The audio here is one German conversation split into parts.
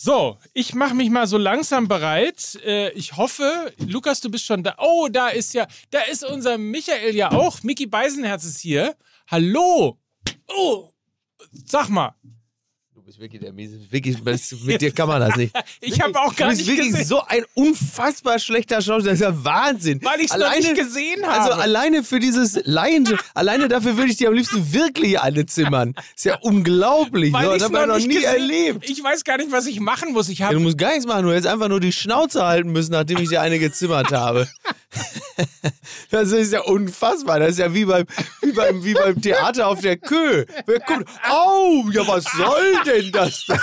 So, ich mache mich mal so langsam bereit. Äh, ich hoffe, Lukas, du bist schon da. Oh, da ist ja, da ist unser Michael ja auch. Mickey Beisenherz ist hier. Hallo. Oh, sag mal. Bist wirklich der miese. Wirklich, mit dir kann man das nicht. ich habe auch gar du bist nicht wirklich gesehen, so ein unfassbar schlechter Schauspieler. Das ist ja Wahnsinn. weil ich es noch nicht gesehen habe. Also alleine für dieses Laien, alleine dafür würde ich dir am liebsten wirklich eine zimmern. Ist ja unglaublich. weil so, das hat man noch nicht nie gesehen- erlebt. Ich weiß gar nicht, was ich machen muss. Ich Ja, du musst gar nichts machen, du hättest einfach nur die Schnauze halten müssen, nachdem ich dir eine gezimmert habe. Das ist ja unfassbar. Das ist ja wie beim, wie beim, wie beim Theater auf der Kö. Wer guckt, au, ja, was soll denn das?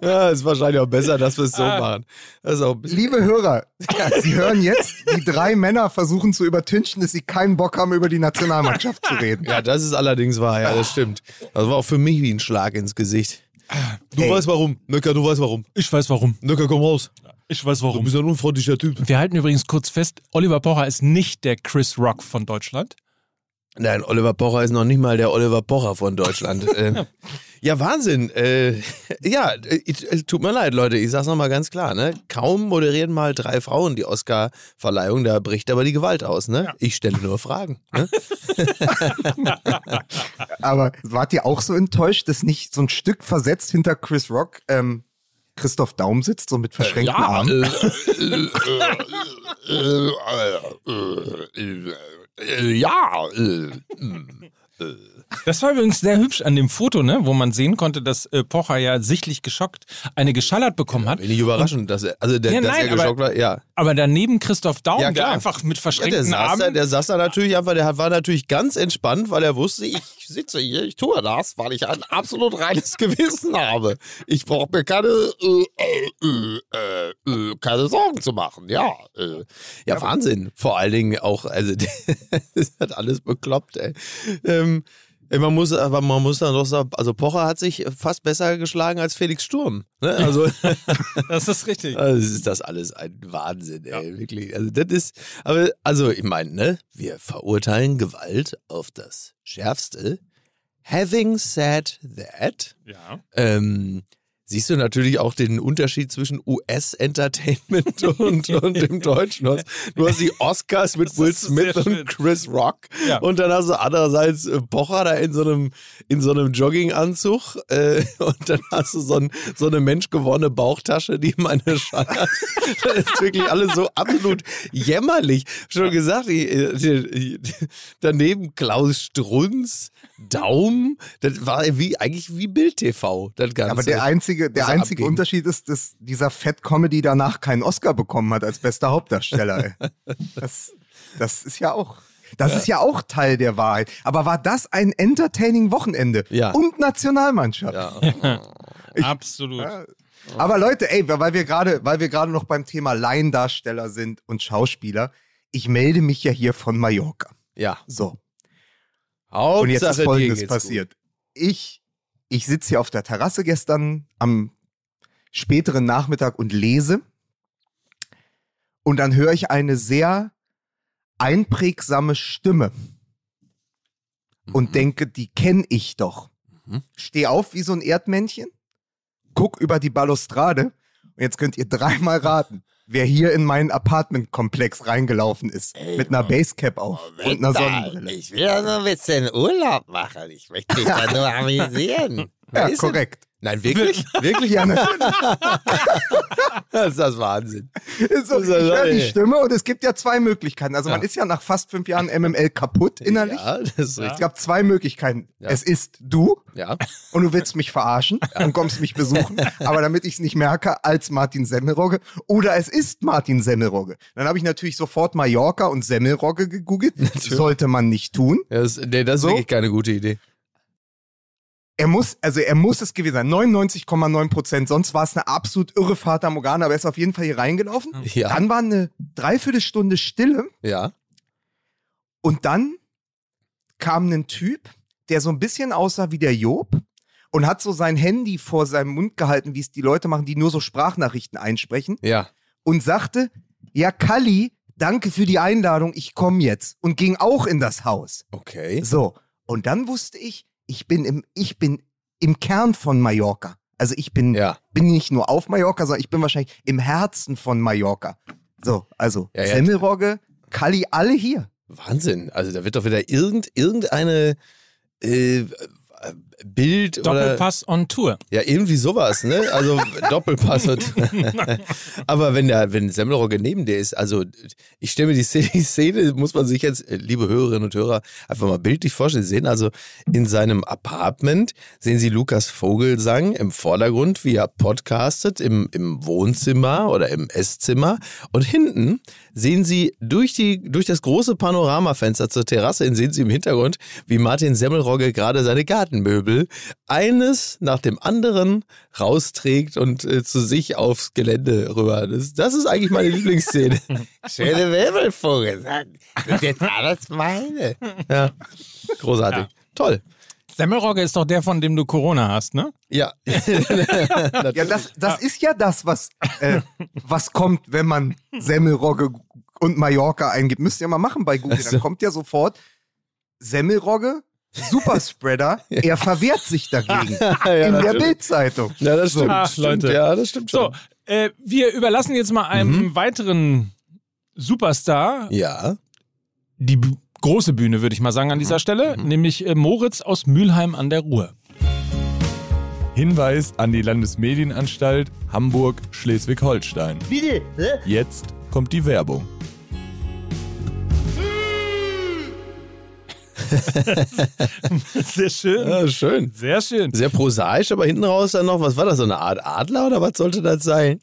Ja, ist wahrscheinlich auch besser, dass wir es so machen. Das ist auch ein bisschen Liebe Hörer, ja, Sie hören jetzt, wie drei Männer versuchen zu übertünchen, dass sie keinen Bock haben, über die Nationalmannschaft zu reden. Ja, das ist allerdings wahr, ja, das stimmt. Das war auch für mich wie ein Schlag ins Gesicht. Du Ey. weißt warum. Nöcker, du weißt warum. ich weiß warum. Nöcker, komm raus. Ich weiß Du warum. bist ein unfreundlicher Typ. Wir halten übrigens kurz fest, Oliver Pocher ist nicht der Chris Rock von Deutschland. Nein, Oliver Pocher ist noch nicht mal der Oliver Pocher von Deutschland. äh, ja, Wahnsinn. Äh, ja, äh, äh, tut mir leid, Leute. Ich sag's nochmal ganz klar. Ne? Kaum moderieren mal drei Frauen die Oscar-Verleihung, da bricht aber die Gewalt aus. Ne? Ich stelle nur Fragen. Ne? Aber wart ihr auch so enttäuscht, dass nicht so ein Stück versetzt hinter Chris Rock ähm, Christoph Daum sitzt, so mit verschränkten Armen? Ja, Das war übrigens sehr hübsch an dem Foto, ne, wo man sehen konnte, dass äh, Pocher ja sichtlich geschockt eine geschallert bekommen hat. wenig überraschend, dass er, also der, Ja, dass nein, er aber- geschockt war. Ja, Aber daneben Christoph Daum, Ja, der einfach mit Ja, der, verschränkten saß da, Armen. der saß da natürlich einfach, der war natürlich ganz entspannt, weil er wusste, ich sitze hier, ich tue das, weil ich ein absolut reines Gewissen habe. Ich brauche mir keine, äh, äh, äh, äh, keine Sorgen zu machen, ja. Äh. Ja, Wahnsinn. Vor allen Dingen auch, also das hat alles bekloppt, ey. Ähm, man muss, aber man muss dann doch sagen, also Pocher hat sich fast besser geschlagen als Felix Sturm. Ne? Also das ist richtig. also ist das alles ein Wahnsinn, ey, wirklich. Also das ist, aber also ich meine, ne, wir verurteilen Gewalt auf das Schärfste. Having said that, Ja. ähm, siehst du natürlich auch den Unterschied zwischen US-Entertainment und, und dem Deutschen. Du hast, du hast die Oscars mit Will Smith und Chris Rock Ja. und dann hast du andererseits äh, Pocher da in so einem, in so einem Jogginganzug äh, und dann hast du so, ein, so eine menschgewordene Bauchtasche, die meine Scheiße. Das ist wirklich alles so absolut jämmerlich. Schon gesagt, die, die, daneben Klaus Strunz, Daum, das war wie eigentlich wie Bild TV. Das Ganze. Aber der einzige, der einzige abging. Unterschied ist, dass dieser Fett-Comedy danach keinen Oscar bekommen hat als bester Hauptdarsteller. Das, das ist ja auch. Das ist ja auch Teil der Wahrheit. Aber war das ein entertaining Wochenende? Ja. Und Nationalmannschaft. ja. Absolut. Ja. Aber Leute, ey, weil wir gerade, weil wir gerade noch beim Thema Laiendarsteller sind und Schauspieler, ich melde mich ja hier von Mallorca. ja. So. Hauptsache, Und jetzt ist Folgendes passiert. Ich, ich sitze hier auf der Terrasse gestern am späteren Nachmittag und lese. Und dann höre ich eine sehr einprägsame Stimme und Mhm. denke, die kenne ich doch. Mhm. Steh auf wie so ein Erdmännchen, guck über die Balustrade und jetzt könnt ihr dreimal raten, wer hier in meinen Apartmentkomplex reingelaufen ist. mit einer Basecap auf und einer Sonnenbrille. Ich will ja nur ein bisschen Urlaub machen. Ich möchte mich da nur amüsieren. Ja, korrekt. Nein, wirklich? wirklich? Ja, ne? Das ist das Wahnsinn. So, ich höre die. Stimme und es gibt ja zwei Möglichkeiten. Also man Ja. ist ja nach fast fünf Jahren MML kaputt innerlich. Ja, das ist Es richtig. gab zwei Möglichkeiten. Ja. Es ist du Ja. und du willst mich verarschen und kommst mich besuchen, aber damit ich es nicht merke, als Martin Semmelrogge. Oder es ist Martin Semmelrogge. Dann habe ich natürlich sofort Mallorca und Semmelrogge gegoogelt. Sollte man nicht tun. Ja, Das, nee, das ist So? wirklich keine gute Idee. Er muss, also er muss es gewesen sein. 99,9 Prozent. Sonst war es eine absolut irre Fata Morgana, aber er ist auf jeden Fall hier reingelaufen. Ja. Dann war eine Dreiviertelstunde Stille. Ja. Und dann kam ein Typ, der so ein bisschen aussah wie der Job und hat so sein Handy vor seinem Mund gehalten, wie es die Leute machen, die nur so Sprachnachrichten einsprechen Ja. und sagte, ja, Kalli, danke für die Einladung, ich komme jetzt und ging auch in das Haus. Okay. So, und dann wusste ich, ich bin im, ich bin im Kern von Mallorca. Also ich bin, Ja. bin nicht nur auf Mallorca, sondern ich bin wahrscheinlich im Herzen von Mallorca. So, also Ja, ja. Semmelrogge, Kali, alle hier. Wahnsinn. Also da wird doch wieder irgend, irgendeine äh, Bild oder Doppelpass on Tour. ja irgendwie sowas, ne? Also Doppelpass. und- Aber wenn der, wenn Semmelrogge neben dir ist, also ich stelle mir die Szene, die Szene, muss man sich jetzt, liebe Hörerinnen und Hörer, einfach mal bildlich vorstellen. Sie sehen also in seinem Apartment, sehen Sie Lukas Vogelsang im Vordergrund, wie er podcastet, im, im Wohnzimmer oder im Esszimmer. Und hinten sehen Sie durch, die, durch das große Panoramafenster zur Terrasse, sehen Sie im Hintergrund, wie Martin Semmelrogge gerade seine Gartenmöbel eines nach dem anderen rausträgt und äh, zu sich aufs Gelände rüber. Das, das ist eigentlich meine Lieblingsszene. Schöne Möbel vorgesagt. Das ist jetzt alles meine. Ja, großartig. Ja. Toll. Semmelrogge ist doch der, von dem du Corona hast, ne? Ja. Ja, das, das ist ja das, was, äh, was kommt, wenn man Semmelrogge und Mallorca eingibt. Müsst ihr mal machen bei Google. Dann kommt ja sofort Semmelrogge, Superspreader, er verwehrt sich dagegen. in der. Bildzeitung. Ja, das stimmt. Ach, stimmt. Leute. Ja, das stimmt So, schon. äh, wir überlassen jetzt mal einem Mhm. weiteren Superstar Ja. die b- große Bühne, würde ich mal sagen, an dieser Stelle, nämlich äh, Moritz aus Mülheim an der Ruhr. Hinweis an die Landesmedienanstalt Hamburg-Schleswig-Holstein. Bitte? Hä? Jetzt kommt die Werbung. Sehr schön. ja, schön. Sehr schön. Sehr prosaisch, aber hinten raus dann noch, was war das, so eine Art Adler oder was sollte das sein?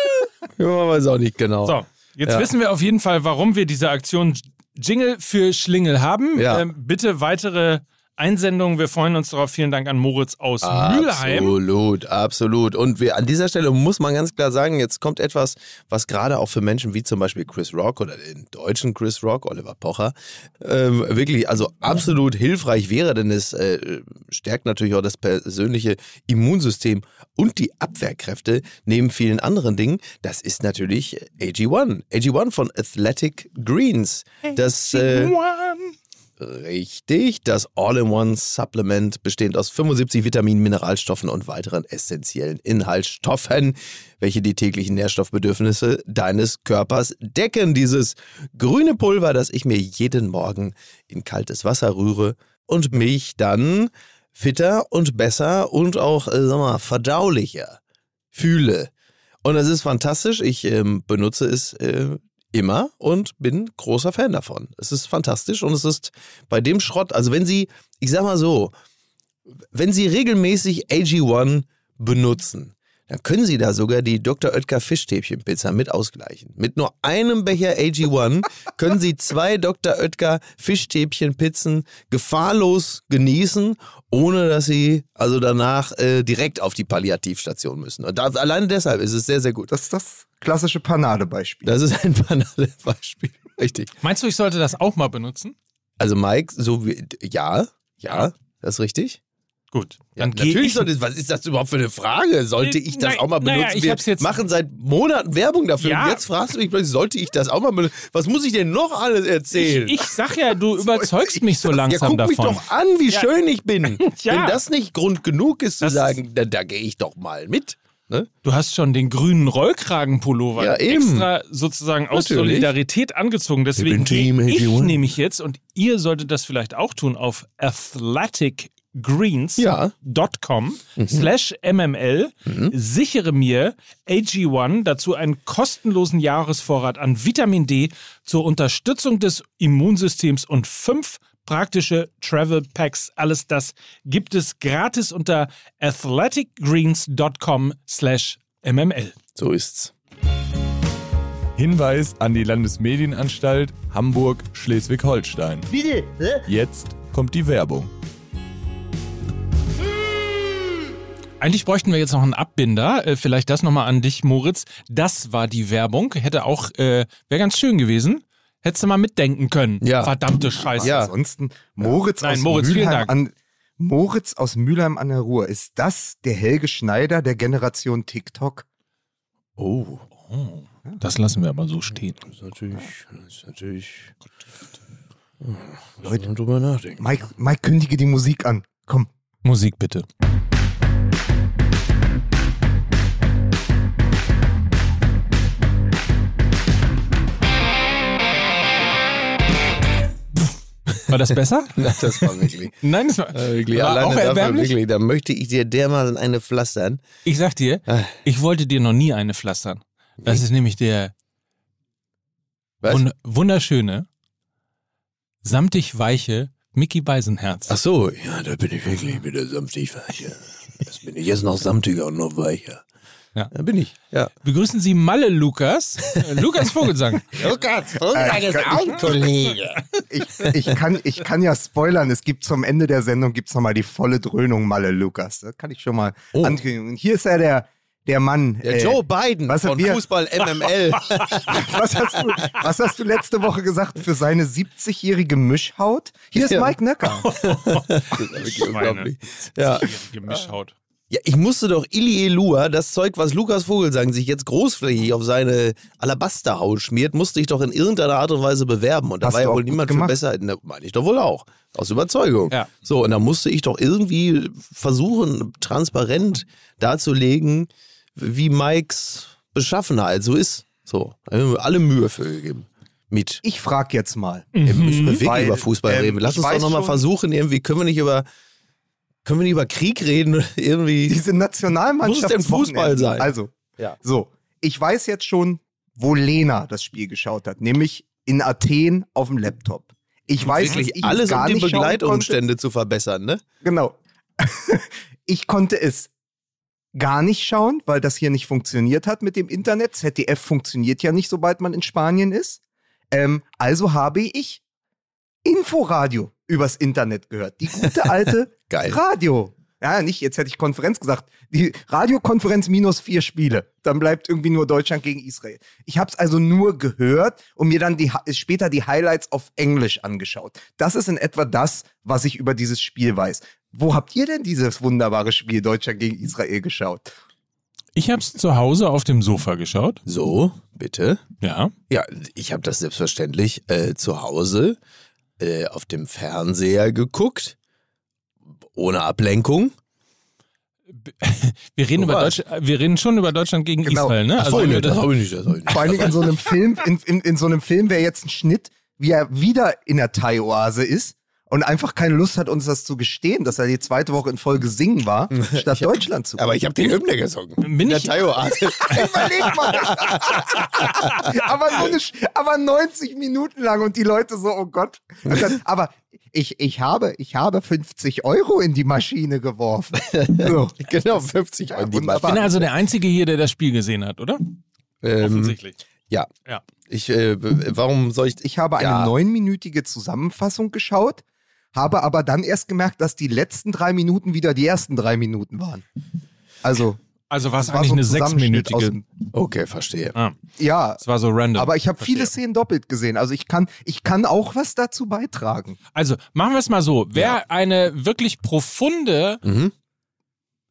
ja, weiß auch nicht genau. So, jetzt Ja. wissen wir auf jeden Fall, warum wir diese Aktion Jingle für Schlingel haben. Ja. Ähm, bitte weitere Einsendungen. Wir freuen uns darauf. Vielen Dank an Moritz aus Mülheim. Absolut, absolut. Und wir, an dieser Stelle muss man ganz klar sagen, jetzt kommt etwas, was gerade auch für Menschen wie zum Beispiel Chris Rock oder den deutschen Chris Rock, Oliver Pocher, ähm, wirklich also absolut hilfreich wäre, denn es äh, stärkt natürlich auch das persönliche Immunsystem und die Abwehrkräfte neben vielen anderen Dingen. Das ist natürlich AG1. AG1 von Athletic Greens. Das äh, Richtig, das All-in-One-Supplement bestehend aus 75 Vitaminen, Mineralstoffen und weiteren essentiellen Inhaltsstoffen, welche die täglichen Nährstoffbedürfnisse deines Körpers decken. Dieses grüne Pulver, das ich mir jeden Morgen in kaltes Wasser rühre und mich dann fitter und besser und auch, äh, sag mal, verdaulicher fühle. Und das ist fantastisch. Ich ähm, benutze es äh, immer und bin großer Fan davon. Es ist fantastisch und es ist bei dem Schrott, also wenn Sie, ich sag mal so, wenn Sie regelmäßig AG1 benutzen, dann können Sie da sogar die Dr. Oetker Fischstäbchenpizza mit ausgleichen. Mit nur einem Becher AG1 können Sie zwei Dr. Oetker Fischstäbchenpizzen gefahrlos genießen, ohne dass Sie also danach äh, direkt auf die Palliativstation müssen. Und da, allein deshalb ist es sehr, sehr gut. Das ist das klassische Panade-Beispiel. Das ist ein banales Beispiel. Richtig. Meinst du, ich sollte das auch mal benutzen? Also Mike, so wie, ja, ja, das ist richtig. Gut. Ja, Dann gehe natürlich ich. sollte, was ist das überhaupt für eine Frage? Sollte ich das Nein, auch mal naja, benutzen? ich Wir jetzt- machen seit Monaten Werbung dafür Ja. und jetzt fragst du mich plötzlich, sollte ich das auch mal benutzen? Was muss ich denn noch alles erzählen? Ich sag ja, du überzeugst mich so ja, langsam guck mich davon. doch an, wie Ja. schön ich bin. Ja. Wenn das nicht Grund genug ist zu Das sagen, da, da gehe ich doch mal mit. Ne? Du hast schon den grünen Rollkragenpullover Ja, extra sozusagen aus Natürlich. Solidarität angezogen. Deswegen gehe ich 81. nämlich jetzt und ihr solltet das vielleicht auch tun auf athleticgreens.com Ja. slash mml. Mhm. Sichere mir AG1 dazu einen kostenlosen Jahresvorrat an Vitamin D zur Unterstützung des Immunsystems und fünf praktische Travel Packs. Alles das gibt es gratis unter athleticgreens.com slash mml. So ist's. Hinweis an die Landesmedienanstalt Hamburg-Schleswig-Holstein. Bitte? Hä? Jetzt kommt die Werbung. Eigentlich bräuchten wir jetzt noch einen Abbinder. Äh, vielleicht das nochmal an dich, Moritz. Das war die Werbung. Hätte auch, äh, wäre ganz schön gewesen. Hättest du mal mitdenken können. Ja. Verdammte Scheiße. Ja. Ansonsten, Moritz, Nein, aus Moritz, vielen Mülheim Dank. an Moritz aus Mülheim an der Ruhr. Ist das der Helge Schneider der Generation TikTok? Oh, Oh, das lassen wir aber so stehen. das ist natürlich, das ist natürlich. Leute, drüber nachdenken. Mike, Mike, kündige die Musik an. Komm. Musik bitte. War das besser? Das war wirklich. Nein, das war, äh, wirklich war alleine auch erbärmlich. wirklich, da möchte ich dir dermaßen eine pflastern. Ich sag dir, Ah. ich wollte dir noch nie eine pflastern. Das ist nämlich der Was? wund wunderschöne, samtig weiche Mickey Beisenherz. Ach so, ja, da bin ich wirklich wieder samtig weicher. Das bin ich jetzt noch samtiger und noch weicher. Ja. Da bin ich, ja. Begrüßen Sie Malle Lukas, Lukas Vogelsang. Lukas, Äh, ist auch ein Kollege. Ich, ich, kann, ich kann ja spoilern, es gibt zum Ende der Sendung gibt's noch nochmal die volle Dröhnung Malle Lukas. Das kann ich schon mal Oh. ankündigen. Und hier ist ja der, der Mann. Der äh, Joe Biden was von wir- Fußball MML. was, hast du, was hast du letzte Woche gesagt für seine 70-jährige Mischhaut? Hier ist Ja. Mike Nöcker. Das ist wirklich unglaublich. Ja. Gemischhaut. Ja, ich musste doch Ili Elua, das Zeug, was Lukas Vogelsang sich jetzt großflächig auf seine Alabasterhaut schmiert, musste ich doch in irgendeiner Art und Weise bewerben. Und da Hast war ja wohl niemand für besser. Na, meine ich doch wohl auch. Aus Überzeugung. Ja. So, und da musste ich doch irgendwie versuchen, transparent darzulegen, wie Mikes Beschaffenheit so ist. So, da haben wir alle Mühe für gegeben. Mit. Ich frage jetzt mal. Wir müssen wirklich Weil, über Fußball ähm, reden. Lass uns doch nochmal versuchen, irgendwie, können wir nicht über, können wir nicht über Krieg reden? irgendwie. Diese Nationalmannschaft. Muss es denn Fußball sein? Also, Ja. so. Ich weiß jetzt schon, wo Lena das Spiel geschaut hat. Nämlich in Athen auf dem Laptop. Ich weiß, dass wirklich ich alles, es gar um die. Begleitumstände zu verbessern, ne? Genau. ich konnte es gar nicht schauen, weil das hier nicht funktioniert hat mit dem Internet. ZDF funktioniert ja nicht, sobald man in Spanien ist. Ähm, also habe ich Inforadio übers Internet gehört. Die gute alte Geil. Radio. Ja, nicht, jetzt hätte ich Konferenz gesagt. Die Radiokonferenz minus vier Spiele. Dann bleibt irgendwie nur Deutschland gegen Israel. Ich habe es also nur gehört und mir dann die, später die Highlights auf Englisch angeschaut. Das ist in etwa das, was ich über dieses Spiel weiß. Wo habt ihr denn dieses wunderbare Spiel Deutschland gegen Israel geschaut? Ich habe es zu Hause auf dem Sofa geschaut. So, bitte. Ja. Ja, ich habe das selbstverständlich äh, zu Hause äh, auf dem Fernseher geguckt. Ohne Ablenkung. Wir reden, über. Deutsch, wir reden schon über Deutschland gegen Genau. Israel, ne? Ach so, nee, wir das habe ich nicht. Das hab ich nicht. Vor allen Dingen in so einem Film, in, in, in so einem Film wäre jetzt ein Schnitt, wie er wieder in der Thai-Oase ist und einfach keine Lust hat, uns das zu gestehen, dass er die zweite Woche in Folge singen war, statt Deutschland zu Aber ich habe die Hymne gesungen. Bin Der ich- Tayo-Arte. Überleg mal. aber, so eine, aber 90 Minuten lang und die Leute so, oh Gott. Aber ich, ich, habe, ich habe 50 Euro in die Maschine geworfen. So. genau, 50 Ja, Euro. die wunderbar. Ich bin also der Einzige hier, der das Spiel gesehen hat, oder? Ähm, Offensichtlich. ja. Ja. Ich, äh, warum soll ich. Ich habe eine Ja. neunminütige Zusammenfassung geschaut, habe aber dann erst gemerkt, dass die letzten drei Minuten wieder die ersten drei Minuten waren. Also, Also war es eigentlich so ein eine sechsminütige. Okay, verstehe. Ah, Ja, es war so random. aber ich habe viele. Szenen doppelt gesehen. Also ich kann, ich kann auch was dazu beitragen. Also machen wir es mal so. Wer Ja. eine wirklich profunde Mhm.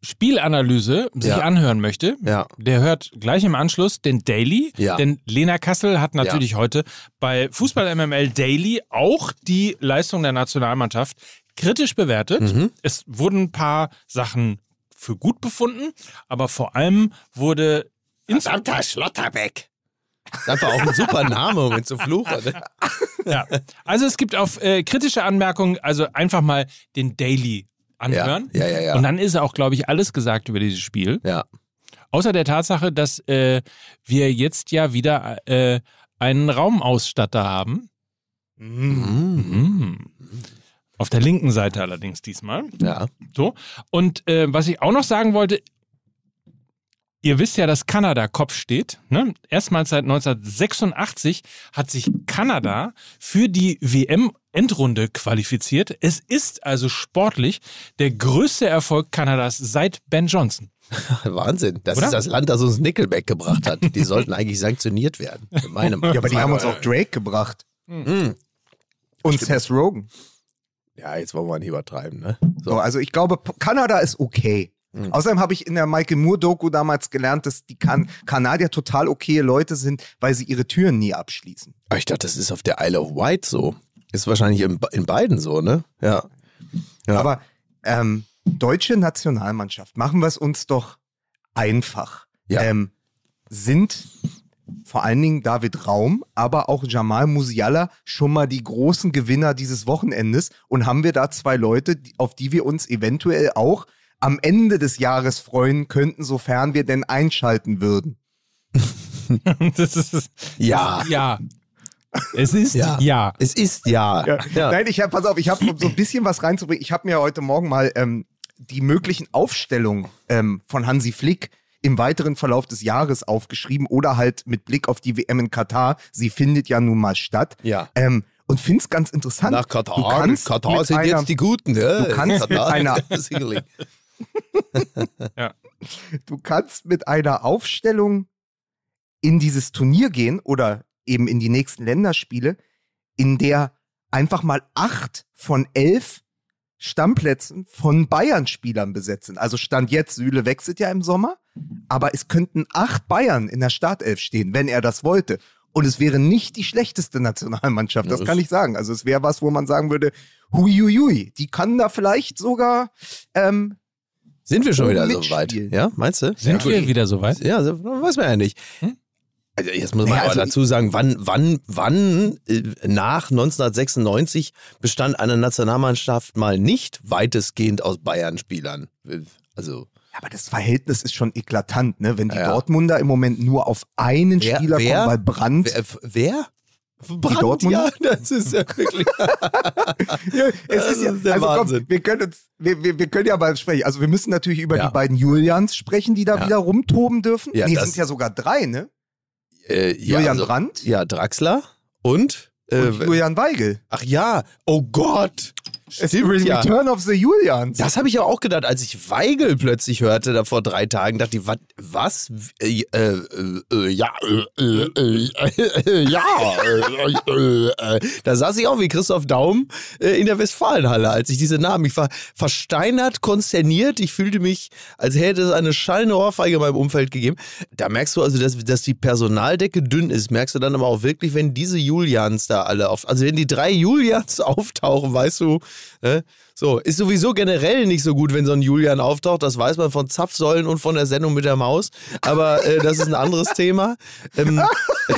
Spielanalyse sich Ja. anhören möchte, Ja. der hört gleich im Anschluss den Daily. Ja. Denn Lena Kassel hat natürlich heute bei Fußball MML Daily auch die Leistung der Nationalmannschaft kritisch bewertet. Mhm. Es wurden ein paar Sachen für gut befunden, aber vor allem wurde ins Verdammter Schlotterbeck. Das einfach auch ein super Name, um ihn zu fluchen. Ja. Also es gibt auf äh, kritische Anmerkungen, also einfach mal den Daily anhören. Ja, ja, ja. Und dann ist auch, glaube ich, alles gesagt über dieses Spiel. Ja. Außer der Tatsache, dass äh, wir jetzt ja wieder äh, einen Raumausstatter haben. Mhm. Auf der linken Seite allerdings diesmal. Ja. So. Und äh, was ich auch noch sagen wollte, ihr wisst ja, dass Kanada Kopf steht. Ne? Erstmals seit 1986 hat sich Kanada für die WM-Endrunde qualifiziert. Es ist also sportlich der größte Erfolg Kanadas seit Ben Johnson. Wahnsinn. Das Oder? ist das Land, das uns Nickelback gebracht hat. Die sollten eigentlich sanktioniert werden. In meinem Ja, aber die haben uns auch Drake gebracht. Mhm. Und Seth Rogen. Ja, jetzt wollen wir nicht übertreiben, ne? So, also ich glaube, Kanada ist okay. Mhm. Außerdem habe ich in der Michael Moore-Doku damals gelernt, dass die kan Kanadier total okay Leute sind, weil sie ihre Türen nie abschließen. Ich dachte, das ist auf der Isle of Wight so. Ist wahrscheinlich in, in beiden so, ne? Ja. Ja. Aber ähm, deutsche Nationalmannschaft, machen wir es uns doch einfach. Ja. Ähm, sind vor allen Dingen David Raum, aber auch Jamal Musiala schon mal die großen Gewinner dieses Wochenendes. Und haben wir da zwei Leute, auf die wir uns eventuell auch am Ende des Jahres freuen könnten, sofern wir denn einschalten würden. das ist, Ja. ja. Es ist Ja. ja. Es ist ja. ja. Nein, ich habe, pass auf, ich habe um so ein bisschen was reinzubringen. Ich habe mir heute Morgen mal ähm, die möglichen Aufstellungen ähm, von Hansi Flick im weiteren Verlauf des Jahres aufgeschrieben oder halt mit Blick auf die WM in Katar. Sie findet ja nun mal statt. Ja. Ähm, und finde es ganz interessant. Nach Katar. Du kannst Katar sind einer, jetzt die Guten, ne? du kannst mit einer- sicherlich. du kannst mit einer Aufstellung in dieses Turnier gehen oder eben in die nächsten Länderspiele, in der einfach mal acht von elf Stammplätzen von Bayern-Spielern besetzen. Also Stand jetzt, Süle wechselt ja im Sommer, aber es könnten acht Bayern in der Startelf stehen, wenn er das wollte. Und es wäre nicht die schlechteste Nationalmannschaft, das Ja, kann das- ich sagen. Also es wäre was, wo man sagen würde, huiuiui, die kann da vielleicht sogar ähm, Sind wir schon wieder so weit? Ja, meinst du? Sind ja. wir wieder soweit? Ja, so, weiß man ja nicht. Hm? Also jetzt muss man Naja, aber also dazu sagen, wann, wann, wann äh, nach 1996 bestand eine Nationalmannschaft mal nicht weitestgehend aus Bayern-Spielern? Also Ja, aber das Verhältnis ist schon eklatant, ne? Wenn die Ja. Dortmunder im Moment nur auf einen Wer- Spieler wer? kommen, weil Brandt. wer? wer? Brandt, Dortmunder? ja, das ist ja wirklich. Ja, es ist ja, ist der also Wahnsinn. komm, wir können uns, wir, wir, wir können ja mal sprechen. Also wir müssen natürlich über Ja. die beiden Julians sprechen, die da Ja. wieder rumtoben dürfen. Ja, nee, sind ja sogar drei, ne? äh, Julian also- Brandt Ja, Draxler und. Äh, und Julian Weigel. ach ja, oh Gott. Es Stimmt ist ja. Return of the Julians. Das habe ich ja auch gedacht, als ich Weigel plötzlich hörte, da vor drei Tagen, dachte ich, was? Äh, äh, äh, ja, ja. Da saß ich auch wie Christoph Daum äh, in der Westfalenhalle, als ich diese Namen, ich war versteinert, konsterniert, ich fühlte mich, als hätte es eine schallende Ohrfeige in meinem Umfeld gegeben. Da merkst du also, dass, dass die Personaldecke dünn ist, merkst du dann aber auch wirklich, wenn diese Julians da alle auf, also wenn die drei Julians auftauchen, weißt du, äh, so, ist sowieso generell nicht so gut, wenn so ein Julian auftaucht. Das weiß man von Zapfsäulen und von der Sendung mit der Maus. Aber äh, das ist ein anderes Thema. Ähm,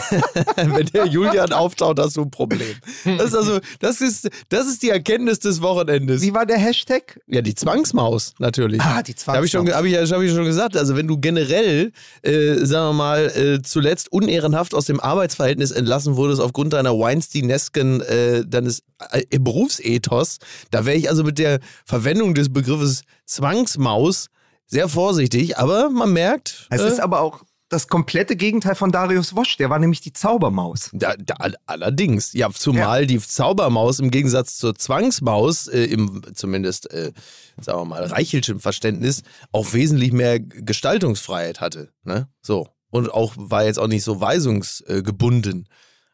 wenn der Julian auftaucht, hast du ein Problem. Das ist also, das ist, das ist die Erkenntnis des Wochenendes. Wie war der Hashtag? Ja, die Zwangsmaus natürlich. Ah, die Da habe ich, schon, hab ich, hab ich schon gesagt. Also, wenn du generell, äh, sagen wir mal, äh, zuletzt unehrenhaft aus dem Arbeitsverhältnis entlassen wurdest aufgrund deiner Weinsteinesken, äh, deines äh, Berufsethos, da wäre ich also mit der Verwendung des Begriffes Zwangsmaus sehr vorsichtig. Aber man merkt. Es äh, ist aber auch das komplette Gegenteil von Darius Wosch. Der war nämlich die Zaubermaus. Da, da, allerdings, ja, zumal die Zaubermaus im Gegensatz zur Zwangsmaus, äh, im zumindest, äh, sagen wir mal, Reichelschen Verständnis, auch wesentlich mehr Gestaltungsfreiheit hatte. Ne? So. Und auch war jetzt auch nicht so weisungsgebunden.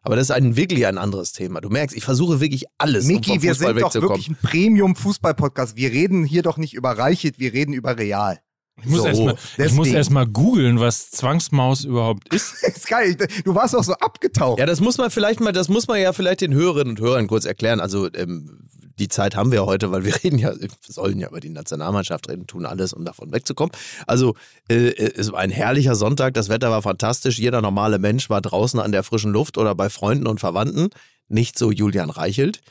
Aber das ist ein, wirklich ein anderes Thema. Du merkst, ich versuche wirklich alles, um Miki, vom wir Fußball sind doch wegzukommen. wirklich ein Premium-Fußball-Podcast. Wir reden hier doch nicht über Reichelt, wir reden über Real. Ich muss So, erstmal erst mal googeln, was Zwangsmaus überhaupt ist. ist geil. Du warst auch so abgetaucht. Ja, das muss man vielleicht mal, das muss man ja vielleicht den Hörerinnen und Hörern kurz erklären. Also ähm, die Zeit haben wir heute, weil wir reden ja, wir sollen ja über die Nationalmannschaft reden, tun alles, um davon wegzukommen. Also äh, es war ein herrlicher Sonntag, das Wetter war fantastisch, jeder normale Mensch war draußen an der frischen Luft oder bei Freunden und Verwandten. Nicht so Julian Reichelt.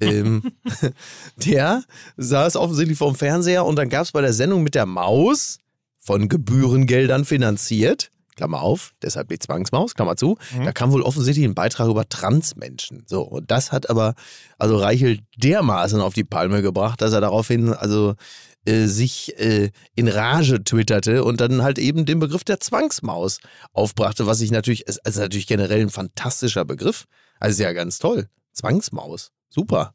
ähm, der saß offensichtlich vorm Fernseher und dann gab es bei der Sendung mit der Maus von Gebührengeldern finanziert. Klammer auf, deshalb die Zwangsmaus, Klammer zu. Da kam wohl offensichtlich ein Beitrag über Transmenschen. So, und das hat aber, also Reichel dermaßen auf die Palme gebracht, dass er daraufhin, also äh, sich äh, in Rage twitterte und dann halt eben den Begriff der Zwangsmaus aufbrachte, was ich natürlich, ist also natürlich generell ein fantastischer Begriff. Also ist ja ganz toll. Zwangsmaus. Super.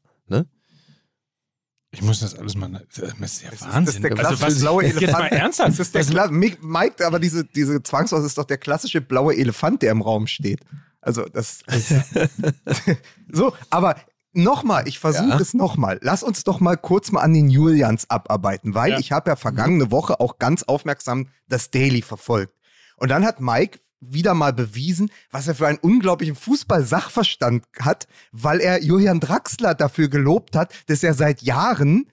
Ich muss das alles mal. Das ist ja Das ist- Wahnsinn. das ist der also, klassische was, blaue jetzt mal Elefant. ernsthaft. Das ist der was, Kla Mike, aber diese, diese Zwangsmaus ist doch der klassische blaue Elefant, der im Raum steht. Also das. so, aber nochmal, ich versuche Ja. es nochmal. Lass uns doch mal kurz mal an den Julians abarbeiten, weil Ja. ich habe ja vergangene Woche auch ganz aufmerksam das Daily verfolgt. Und dann hat Mike wieder mal bewiesen, was er für einen unglaublichen Fußball-Sachverstand hat, weil er Julian Draxler dafür gelobt hat, dass er seit Jahren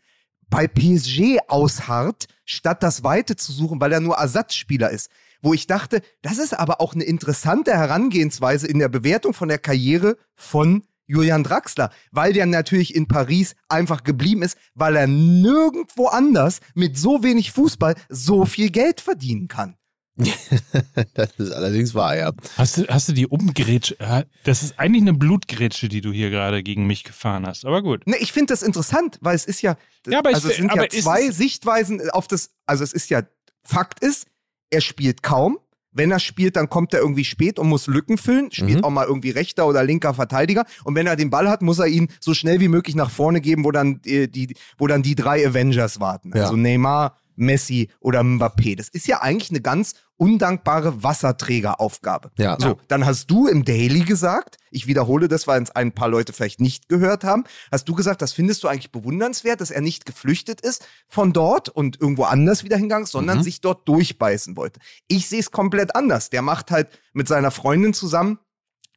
bei PSG ausharrt, statt das Weite zu suchen, weil er nur Ersatzspieler ist. wo ich dachte, das ist aber auch eine interessante Herangehensweise in der Bewertung von der Karriere von Julian Draxler, weil der natürlich in Paris einfach geblieben ist, weil er nirgendwo anders mit so wenig Fußball so viel Geld verdienen kann. das ist allerdings wahr, ja. Hast du, hast du die Umgrätsche? Das ist eigentlich eine Blutgrätsche, die du hier gerade gegen mich gefahren hast. Aber gut. Ne, ich finde das interessant, weil es ist ja, Ja, aber ich also es sind ja zwei Sichtweisen auf das, also es ist ja, Fakt ist, er spielt kaum. Wenn er spielt, dann kommt er irgendwie spät und muss Lücken füllen, spielt Mhm. auch mal irgendwie rechter oder linker Verteidiger. Und wenn er den Ball hat, muss er ihn so schnell wie möglich nach vorne geben, wo dann äh, die, wo dann die drei Avengers warten. Ja. Also Neymar, Messi oder Mbappé. Das ist ja eigentlich eine ganz undankbare Wasserträgeraufgabe. Ja. So, dann hast du im Daily gesagt, ich wiederhole das, weil es ein paar Leute vielleicht nicht gehört haben, hast du gesagt, das findest du eigentlich bewundernswert, dass er nicht geflüchtet ist von dort und irgendwo anders wieder hingegangen, sondern Mhm. sich dort durchbeißen wollte. Ich sehe es komplett anders. Der macht halt mit seiner Freundin zusammen